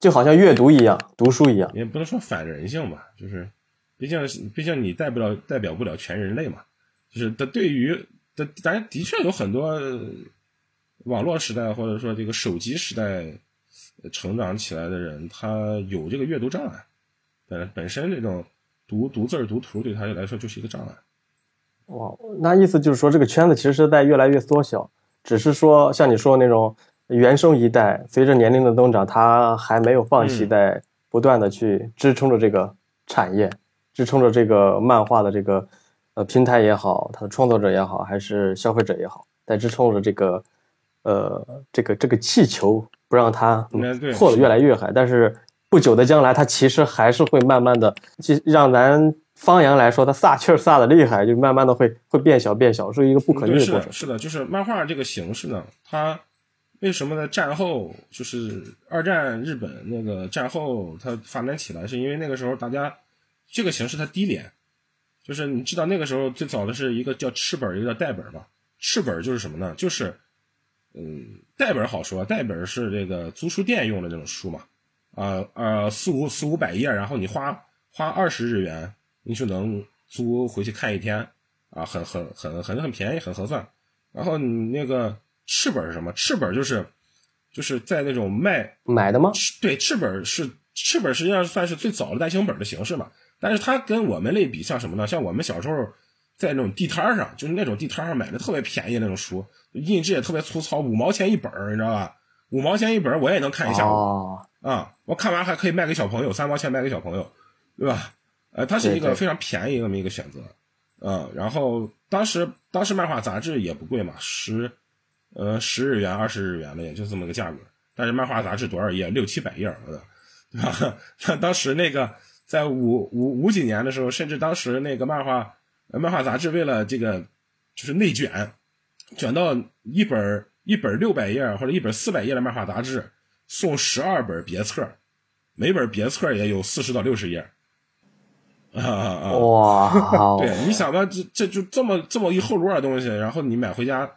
就好像阅读一样，读书一样。也不能说反人性吧，就是毕竟毕竟你代不了代表不了全人类嘛，就是他对于的，咱的确有很多。网络时代或者说这个手机时代成长起来的人，他有这个阅读障碍，本本身这种读读字儿读图对他来说就是一个障碍。哇，那意思就是说这个圈子其实是在越来越缩小，只是说像你说的那种原生一代，随着年龄的增长，他还没有放弃在不断的去支撑着这个产业，支撑着这个漫画的这个呃平台也好，它的创作者也好，还是消费者也好，在支撑着这个。呃，这个这个气球不让它破的越来越狠，但是不久的将来，它其实还是会慢慢的，就让咱方言来说，它撒气儿撒的厉害，就慢慢的会会变小变小，是一个不可逆的过程。是的，就是漫画这个形式呢，它为什么在战后，就是二战日本那个战后它发展起来，是因为那个时候大家这个形式它低廉，就是你知道那个时候最早的是一个叫赤本，一个叫代本吧，赤本就是什么呢？就是。嗯，代本好说，代本是这个租书店用的那种书嘛，啊呃四五四五百页，然后你花花二十日元，你就能租回去看一天，啊很很很很很便宜，很合算。然后你那个赤本是什么？赤本就是就是在那种卖买的吗？对，赤本是赤本实际上算是最早的单行本的形式嘛，但是它跟我们类比，像什么呢？像我们小时候。在那种地摊上，就是那种地摊上买的特别便宜那种书，印制也特别粗糙，五毛钱一本你知道吧？五毛钱一本我也能看一下午啊！我看完还可以卖给小朋友，三毛钱卖给小朋友，对吧？呃，它是一个非常便宜那么一个选择，嗯。然后当时当时漫画杂志也不贵嘛，十呃十日元、二十日元的，也就这么个价格。但是漫画杂志多少页？六七百页的，对吧？那当时那个在五五五几年的时候，甚至当时那个漫画。漫画杂志为了这个，就是内卷，卷到一本一本六百页或者一本四百页的漫画杂志，送十二本别册，每本别册也有四十到六十页。啊啊啊！哇，对，你想吧，这这就这么这么一厚摞的东西，然后你买回家，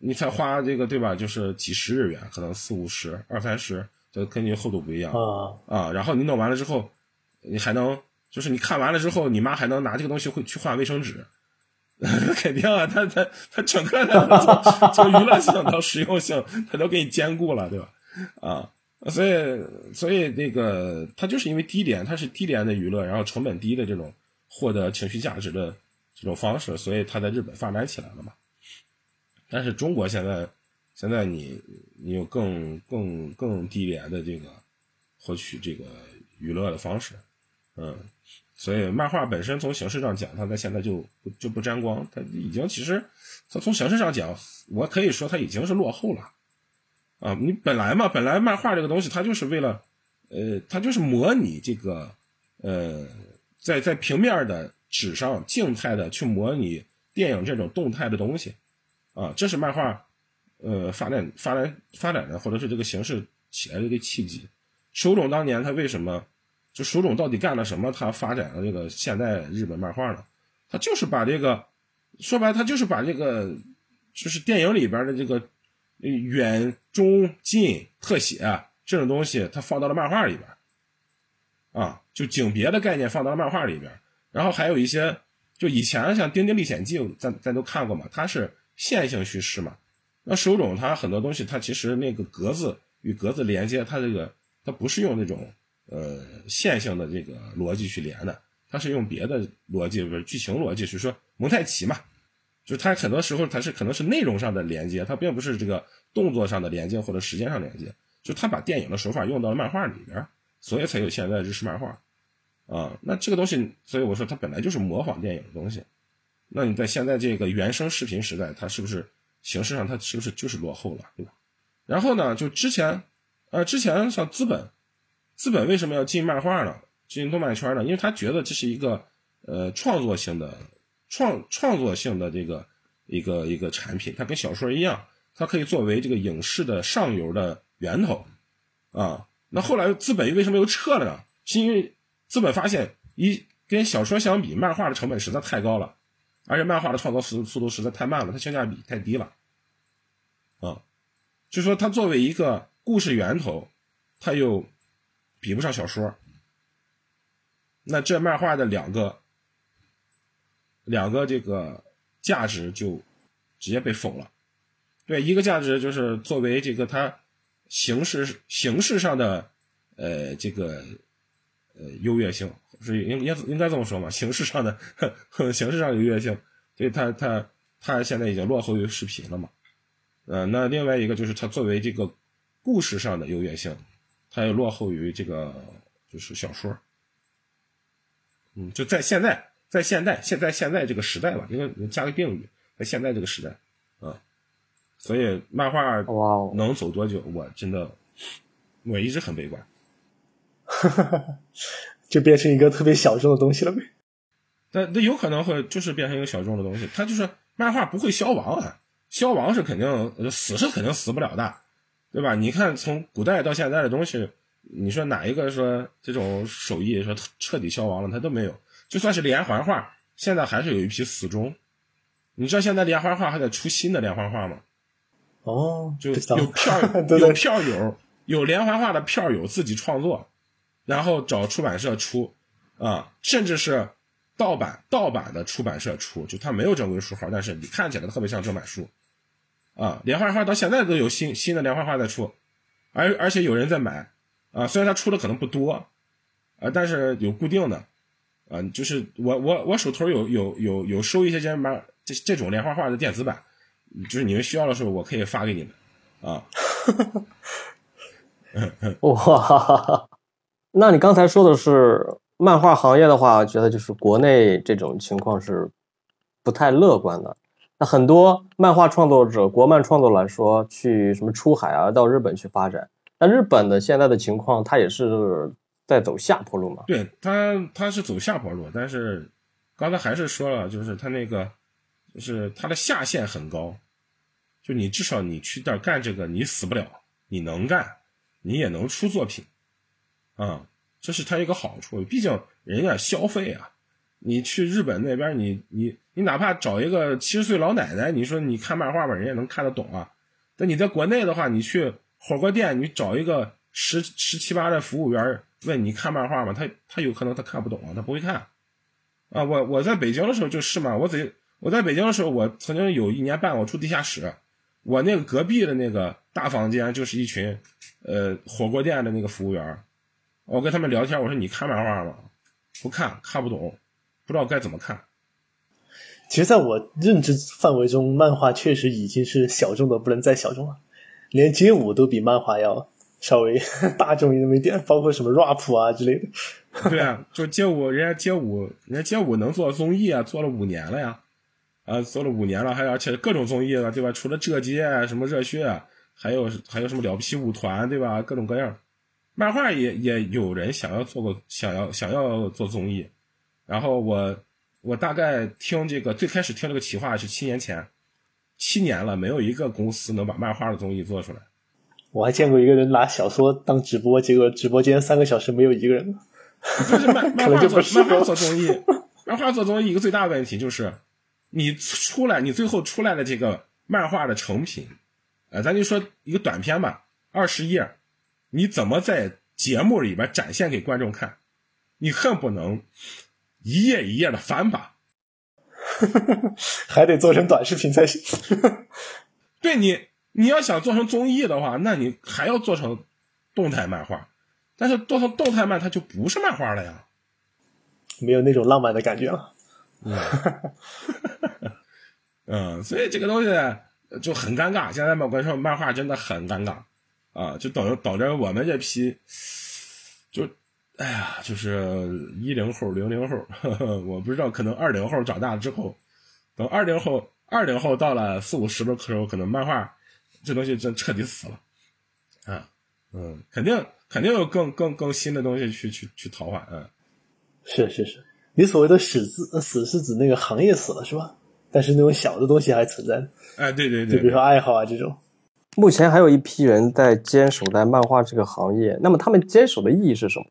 你才花这个对吧？就是几十日元，可能四五十、二三十，就根据厚度不一样啊啊。然后你弄完了之后，你还能。就是你看完了之后，你妈还能拿这个东西会去换卫生纸，肯定啊，他他他整个的 从娱乐性到实用性，他都给你兼顾了，对吧？啊，所以所以那个他就是因为低廉，它是低廉的娱乐，然后成本低的这种获得情绪价值的这种方式，所以他在日本发展起来了嘛。但是中国现在现在你你有更更更低廉的这个获取这个娱乐的方式，嗯。所以漫画本身从形式上讲，它在现在就就不沾光，它已经其实它从形式上讲，我可以说它已经是落后了，啊，你本来嘛，本来漫画这个东西它就是为了，呃，它就是模拟这个，呃，在在平面的纸上静态的去模拟电影这种动态的东西，啊，这是漫画，呃，发展发展发展的或者是这个形式起来的一个契机。手冢当年他为什么？就手冢到底干了什么？他发展了这个现代日本漫画呢？他就是把这个说白了，他就是把这个就是电影里边的这个远、中、近特写这种东西，它放到了漫画里边啊，就景别的概念放到了漫画里边。然后还有一些，就以前像《丁丁历险记》，咱咱都看过嘛，它是线性叙事嘛。那手冢它很多东西，它其实那个格子与格子连接，它这个它不是用那种。呃，线性的这个逻辑去连的，它是用别的逻辑，不是剧情逻辑，是说蒙太奇嘛，就是它很多时候它是可能是内容上的连接，它并不是这个动作上的连接或者时间上连接，就他把电影的手法用到了漫画里边，所以才有现在日式漫画啊。那这个东西，所以我说它本来就是模仿电影的东西那你在现在这个原生视频时代，它是不是形式上它是不是就是落后了，对吧？然后呢，就之前，呃，之前像资本，资本为什么要进漫画呢？进动漫圈呢？因为他觉得这是一个呃创作性的创创作性的这个一个一个产品，它跟小说一样，它可以作为这个影视的上游的源头啊。那后来资本为什么又撤了呢？是因为资本发现一跟小说相比，漫画的成本实在太高了，而且漫画的创作速速度实在太慢了，它性价比太低了啊。就说它作为一个故事源头，它又比不上小说。那这漫画的两个两个这个价值就直接被否了。对，一个价值就是作为这个它形式形式上的呃这个呃优越性，是应应应该这么说嘛？形式上的 形式上优越性，所以它它它现在已经落后于视频了嘛？呃，那另外一个就是它作为这个故事上的优越性，它又落后于这个就是小说。嗯，就在现在，在现代，现在现在这个时代吧，应该加个定语，在现在这个时代，啊，所以漫画哇能走多久，我真的我一直很悲观，就变成一个特别小众的东西了呗。但那有可能会就是变成一个小众的东西，它就是漫画不会消亡啊，消亡是肯定死是肯定死不了的，对吧？你看从古代到现在的东西。你说哪一个说这种手艺说彻底消亡了，它都没有。就算是连环画，现在还是有一批死忠。你知道现在连环画还在出新的连环画吗？哦，就有票 有票友，有连环画的票友自己创作，然后找出版社出，啊，甚至是盗版盗版的出版社出，就它没有正规书号，但是你看起来特别像正版书，啊，连环画到现在都有新新的连环画在出，而而且有人在买。啊，虽然它出的可能不多，啊，但是有固定的，啊，就是我我我手头有有有有收一些这漫这这种连环画的电子版，就是你们需要的时候，我可以发给你们，啊，哇，那你刚才说的是漫画行业的话，觉得就是国内这种情况是不太乐观的。那很多漫画创作者，国漫创作来说，去什么出海啊，到日本去发展。那日本的现在的情况，它也是在走下坡路嘛？对，他，他是走下坡路，但是刚才还是说了，就是他那个，就是他的下限很高，就你至少你去那儿干这个，你死不了，你能干，你也能出作品，啊，这是他一个好处。毕竟人家消费啊，你去日本那边，你你你哪怕找一个七十岁老奶奶，你说你看漫画吧，人家能看得懂啊。但你在国内的话，你去。火锅店，你找一个十十七八的服务员问你看漫画吗？他他有可能他看不懂啊，他不会看。啊，我我在北京的时候就是嘛，我在我在北京的时候，我曾经有一年半我住地下室，我那个隔壁的那个大房间就是一群呃火锅店的那个服务员，我跟他们聊天，我说你看漫画吗？不看，看不懂，不知道该怎么看。其实，在我认知范围中，漫画确实已经是小众的不能再小众了。连街舞都比漫画要稍微 大众那么一点，包括什么 rap 啊之类的。对啊，就街舞，人家街舞，人家街舞能做综艺啊，做了五年了呀，啊，做了五年了，还而且各种综艺了，对吧？除了这街什么热血，还有还有什么了不起舞团，对吧？各种各样。漫画也也有人想要做过，想要想要做综艺。然后我我大概听这个最开始听这个企划是七年前。七年了，没有一个公司能把漫画的综艺做出来。我还见过一个人拿小说当直播，结果直播间三个小时没有一个人。就是漫漫画做漫画做综艺，漫画做综艺一个最大的问题就是，你出来，你最后出来的这个漫画的成品，呃，咱就说一个短片吧，二十页，你怎么在节目里边展现给观众看？你恨不能一页一页的翻吧。还得做成短视频才行。对你，你要想做成综艺的话，那你还要做成动态漫画。但是做成动态漫，它就不是漫画了呀，没有那种浪漫的感觉了。嗯，所以这个东西就很尴尬。现在我跟你说，漫画真的很尴尬啊，就等等着我们这批就。哎呀，就是一零后、零零后，我不知道，可能二零后长大之后，等二零后，二零后到了四五十的时候，可能漫画这东西真彻底死了啊，嗯，肯定肯定有更更更新的东西去去去淘换，嗯，是是是，你所谓的死字死是指那个行业死了是吧？但是那种小的东西还存在，哎，对对对，就比如说爱好啊这种。目前还有一批人在坚守在漫画这个行业，那么他们坚守的意义是什么？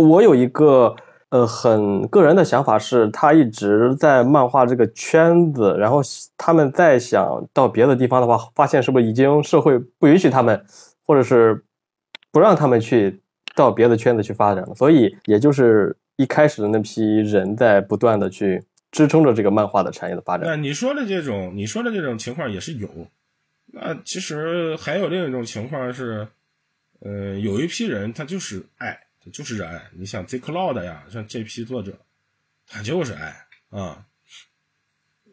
我有一个呃很个人的想法是，他一直在漫画这个圈子，然后他们再想到别的地方的话，发现是不是已经社会不允许他们，或者是不让他们去到别的圈子去发展了，所以也就是一开始的那批人在不断的去支撑着这个漫画的产业的发展。那你说的这种，你说的这种情况也是有。那其实还有另一种情况是，呃，有一批人他就是爱，就是热爱。你像 Z Cloud 呀，像这批作者，他就是爱啊，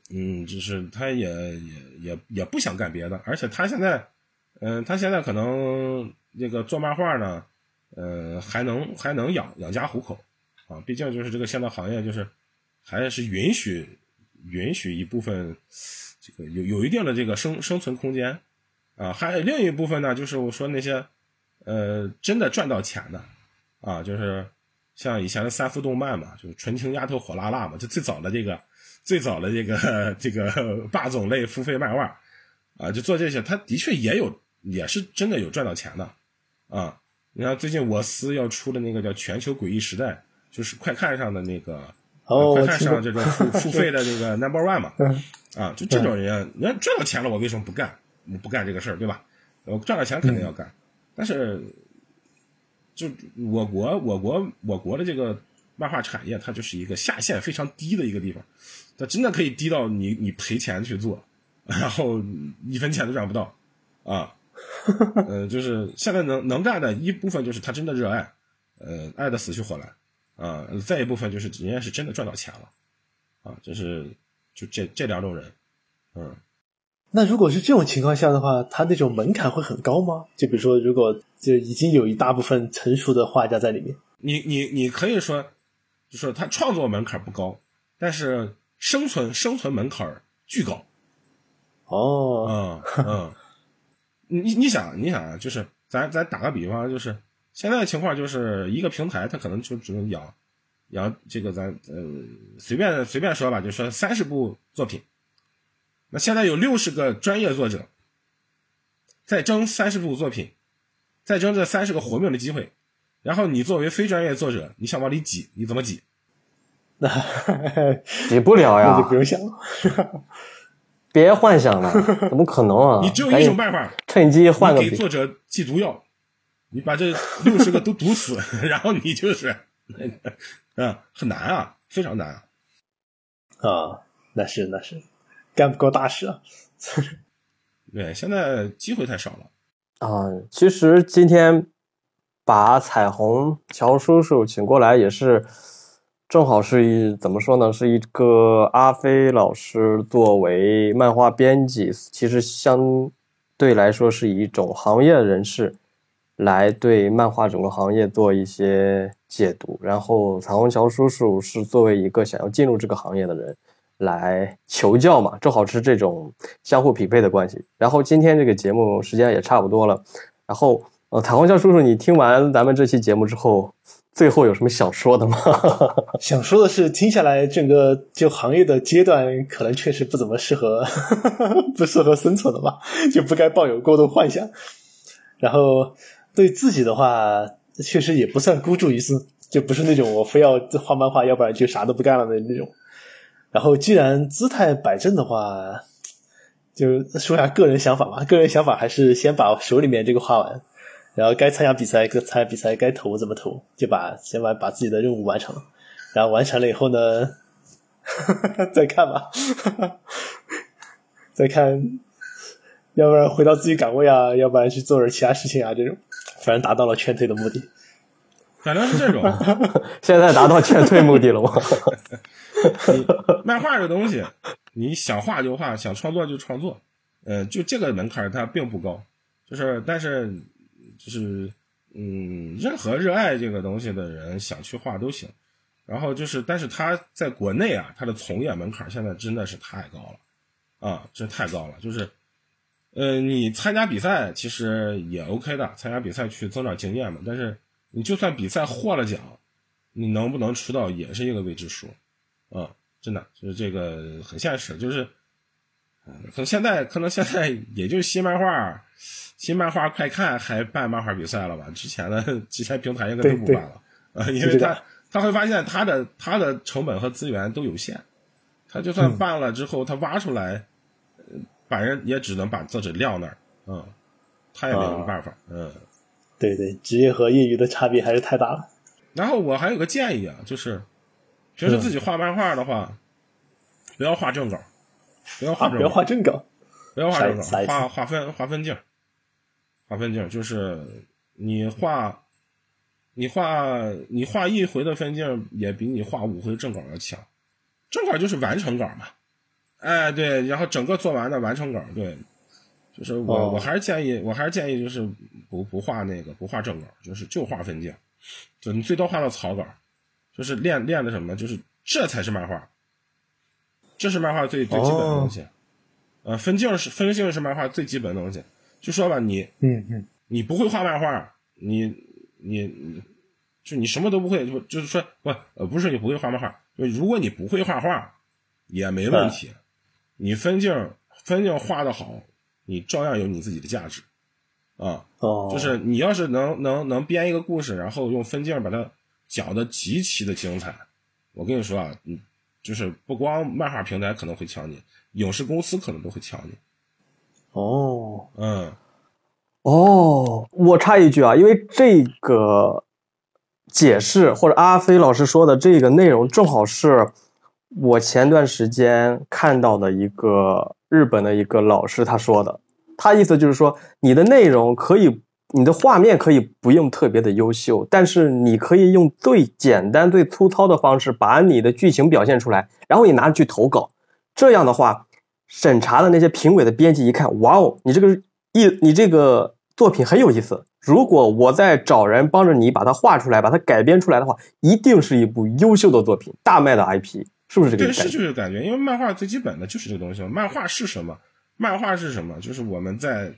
嗯，就是他也也也也不想干别的，而且他现在，嗯，他现在可能那个做漫画呢，呃，还能还能养养家糊口啊，毕竟就是这个现在行业就是还是允许允许一部分。这个有有一定的这个生生存空间，啊，还有另一部分呢，就是我说那些，呃，真的赚到钱的，啊，就是像以前的三伏动漫嘛，就是纯情丫头火辣辣嘛，就最早的这个最早的这个这个 霸总类付费漫画，啊，就做这些，他的确也有，也是真的有赚到钱的，啊，你看最近我司要出的那个叫《全球诡异时代》，就是快看上的那个。哦，快看上这种付付费的这个 Number One 嘛，啊，就这种人，人赚到钱了，我为什么不干？我不干这个事儿，对吧？我赚到钱肯定要干，但是，就我国我国我国的这个漫画产业，它就是一个下限非常低的一个地方，它真的可以低到你你赔钱去做，然后一分钱都赚不到，啊，呃，就是现在能能干的一部分就是他真的热爱，呃，爱的死去活来。啊，再一部分就是人家是真的赚到钱了，啊，就是就这这两种人，嗯，那如果是这种情况下的话，他那种门槛会很高吗？就比如说，如果就已经有一大部分成熟的画家在里面，你你你可以说，就是他创作门槛不高，但是生存生存门槛巨高，哦，嗯嗯，你你想你想啊，就是咱咱打个比方，就是。现在的情况就是一个平台，它可能就只能养养这个咱呃随便随便说吧，就说三十部作品。那现在有六十个专业作者在争三十部作品，在争这三十个活命的机会。然后你作为非专业作者，你想往里挤，你怎么挤？那 挤不了呀，那就不用想了。别幻想了，怎么可能啊？你只有一种办法，趁机换个给作者寄毒药。你把这六十个都毒死，然后你就是那个，嗯，很难啊，非常难啊。啊，那是那是，干不过大事啊。对，现在机会太少了。啊，其实今天把彩虹乔叔叔请过来，也是正好是一怎么说呢？是一个阿飞老师作为漫画编辑，其实相对来说是一种行业人士。来对漫画整个行业做一些解读，然后彩虹乔叔叔是作为一个想要进入这个行业的人来求教嘛，正好是这种相互匹配的关系。然后今天这个节目时间也差不多了，然后呃，彩虹桥叔叔，你听完咱们这期节目之后，最后有什么想说的吗？想说的是，听下来整个就行业的阶段，可能确实不怎么适合，不适合生存的吧，就不该抱有过多幻想，然后。对自己的话，确实也不算孤注一掷，就不是那种我非要画漫画，要不然就啥都不干了的那种。然后，既然姿态摆正的话，就说下个人想法吧。个人想法还是先把手里面这个画完，然后该参加比赛该参加比赛，该投怎么投，就把先把把自己的任务完成。然后完成了以后呢，再看吧，再看，要不然回到自己岗位啊，要不然去做点其他事情啊，这种。反正达到了劝退的目的，反正是这种。现在达到劝退目的了吗？漫画这东西，你想画就画，想创作就创作，呃，就这个门槛它并不高，就是但是就是嗯，任何热爱这个东西的人想去画都行，然后就是，但是他在国内啊，他的从业门槛现在真的是太高了，啊，这太高了。就是，呃，你参加比赛其实也 OK 的，参加比赛去增长经验嘛。但是你就算比赛获了奖，你能不能出道也是一个未知数，啊，真的就是这个很现实。就是，可能现在可能现在也就新漫画、新漫画快看还办漫画比赛了吧？之前的之前平台应该都不办了，啊，因为他。他会发现他的他的成本和资源都有限，他就算办了之后，他挖出来，把人也只能把作者撂那儿，嗯，他也没有办法，嗯，对对，职业和业余的差别还是太大了。然后我还有个建议啊，就是平时自己画漫画的话，不要画正稿，不要画不要画正稿，不要画正稿，画画分画分镜，画分镜就是你画。你画你画一回的分镜也比你画五回正稿要强，正稿就是完成稿嘛，哎对，然后整个做完的完成稿，对，就是我我还是建议我还是建议就是不不画那个不画正稿，就是就画分镜，就你最多画到草稿，就是练练的什么，就是这才是漫画，这是漫画最最基本的东西，呃分镜是分镜是漫画最基本的东西，就说吧你嗯嗯。你不会画漫画你。你你，就你什么都不会，就就是说不呃不是你不会画漫画，就如果你不会画画，也没问题，你分镜分镜画的好，你照样有你自己的价值，啊，哦，就是你要是能能能编一个故事，然后用分镜把它讲的极其的精彩，我跟你说啊，嗯，就是不光漫画平台可能会抢你，影视公司可能都会抢你，哦，嗯。哦，我插一句啊，因为这个解释或者阿飞老师说的这个内容，正好是我前段时间看到的一个日本的一个老师他说的。他意思就是说，你的内容可以，你的画面可以不用特别的优秀，但是你可以用最简单、最粗糙的方式把你的剧情表现出来，然后你拿去投稿。这样的话，审查的那些评委的编辑一看，哇哦，你这个。一，你这个作品很有意思。如果我在找人帮着你把它画出来，把它改编出来的话，一定是一部优秀的作品，大卖的 IP，是不是这个？对，是就是感觉。因为漫画最基本的就是这个东西嘛。漫画是什么？漫画是什么？就是我们再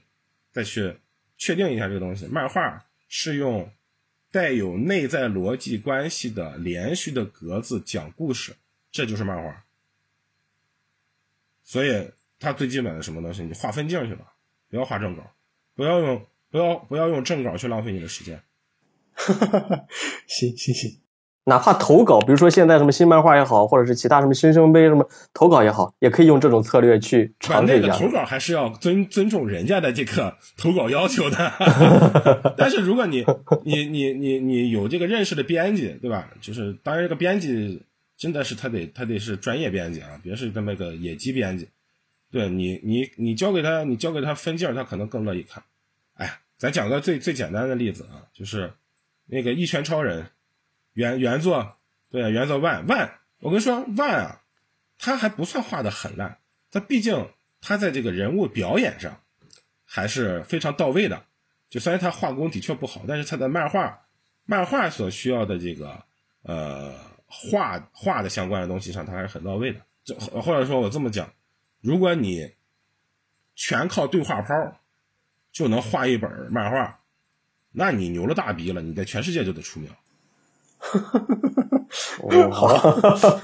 再去确定一下这个东西。漫画是用带有内在逻辑关系的连续的格子讲故事，这就是漫画。所以它最基本的什么东西？你画分镜去吧。不要画正稿，不要用不要不要用正稿去浪费你的时间。行 行行，哪怕投稿，比如说现在什么新漫画也好，或者是其他什么新生杯什么投稿也好，也可以用这种策略去尝试一下。投稿还是要尊尊重人家的这个投稿要求的。但是如果你你你你你有这个认识的编辑，对吧？就是当然这个编辑真的是他得他得是专业编辑啊，别是那么个野鸡编辑。对你，你你交给他，你交给他分镜，他可能更乐意看。哎，咱讲个最最简单的例子啊，就是那个《一拳超人》原原作，对啊原作万万，我跟你说万啊，他还不算画的很烂，他毕竟他在这个人物表演上还是非常到位的。就虽然他画工的确不好，但是他的漫画漫画所需要的这个呃画画的相关的东西上，他还是很到位的。就或者说我这么讲。如果你全靠对话泡就能画一本漫画，那你牛了大逼了！你在全世界就得出名。好，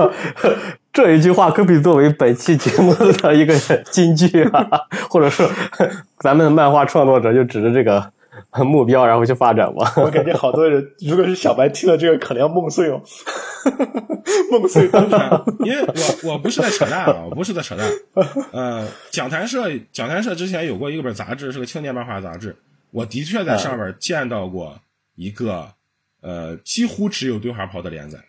这一句话可比作为本期节目的一个金句啊，或者说咱们的漫画创作者就指着这个。目标，然后去发展吧。我感觉好多人，如果是小白听了这个，可能要梦碎哦，梦碎当场。因为我我不是在扯淡啊，我不是在扯淡。呃，讲谈社讲谈社之前有过一本杂志，是个青年漫画杂志。我的确在上面见到过一个呃几乎只有对话炮的连载。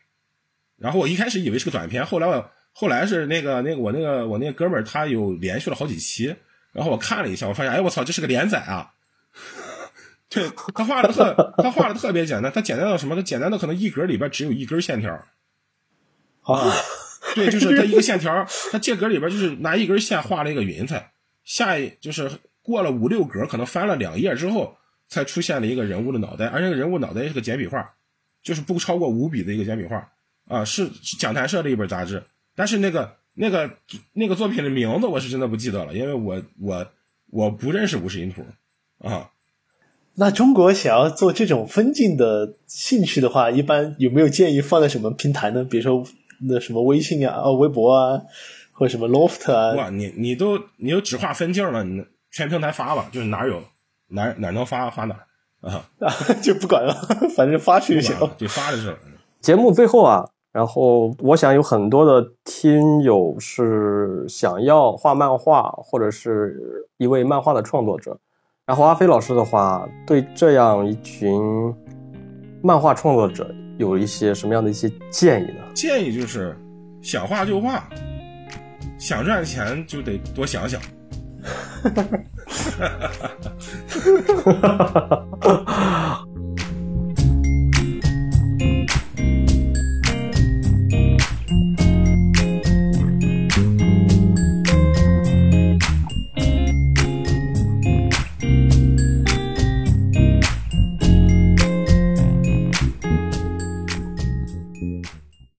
然后我一开始以为是个短片，后来我后来是那个那个我那个我那个哥们儿他有连续了好几期，然后我看了一下，我发现哎我操，这是个连载啊！对他画的特，他画的特别简单，他简单到什么？他简单到可能一格里边只有一根线条。啊，对，就是他一个线条，他这格里边就是拿一根线画了一个云彩，下一就是过了五六格，可能翻了两页之后，才出现了一个人物的脑袋，而这个人物脑袋是个简笔画，就是不超过五笔的一个简笔画。啊，是讲谈社的一本杂志，但是那个那个那个作品的名字我是真的不记得了，因为我我我不认识五十音图啊。那中国想要做这种分镜的兴趣的话，一般有没有建议放在什么平台呢？比如说那什么微信啊、微博啊，或者什么 Loft 啊？哇，你你都你都只画分镜了，你全平台发吧，就是哪有哪哪能发发哪啊，就不管了，反正发去就行了，就发就是了。节目最后啊，然后我想有很多的听友是想要画漫画，或者是一位漫画的创作者。然后阿飞老师的话，对这样一群漫画创作者有一些什么样的一些建议呢？建议就是想画就画，想赚钱就得多想想。哈哈哈哈哈哈哈哈哈哈哈哈哈哈哈哈哈哈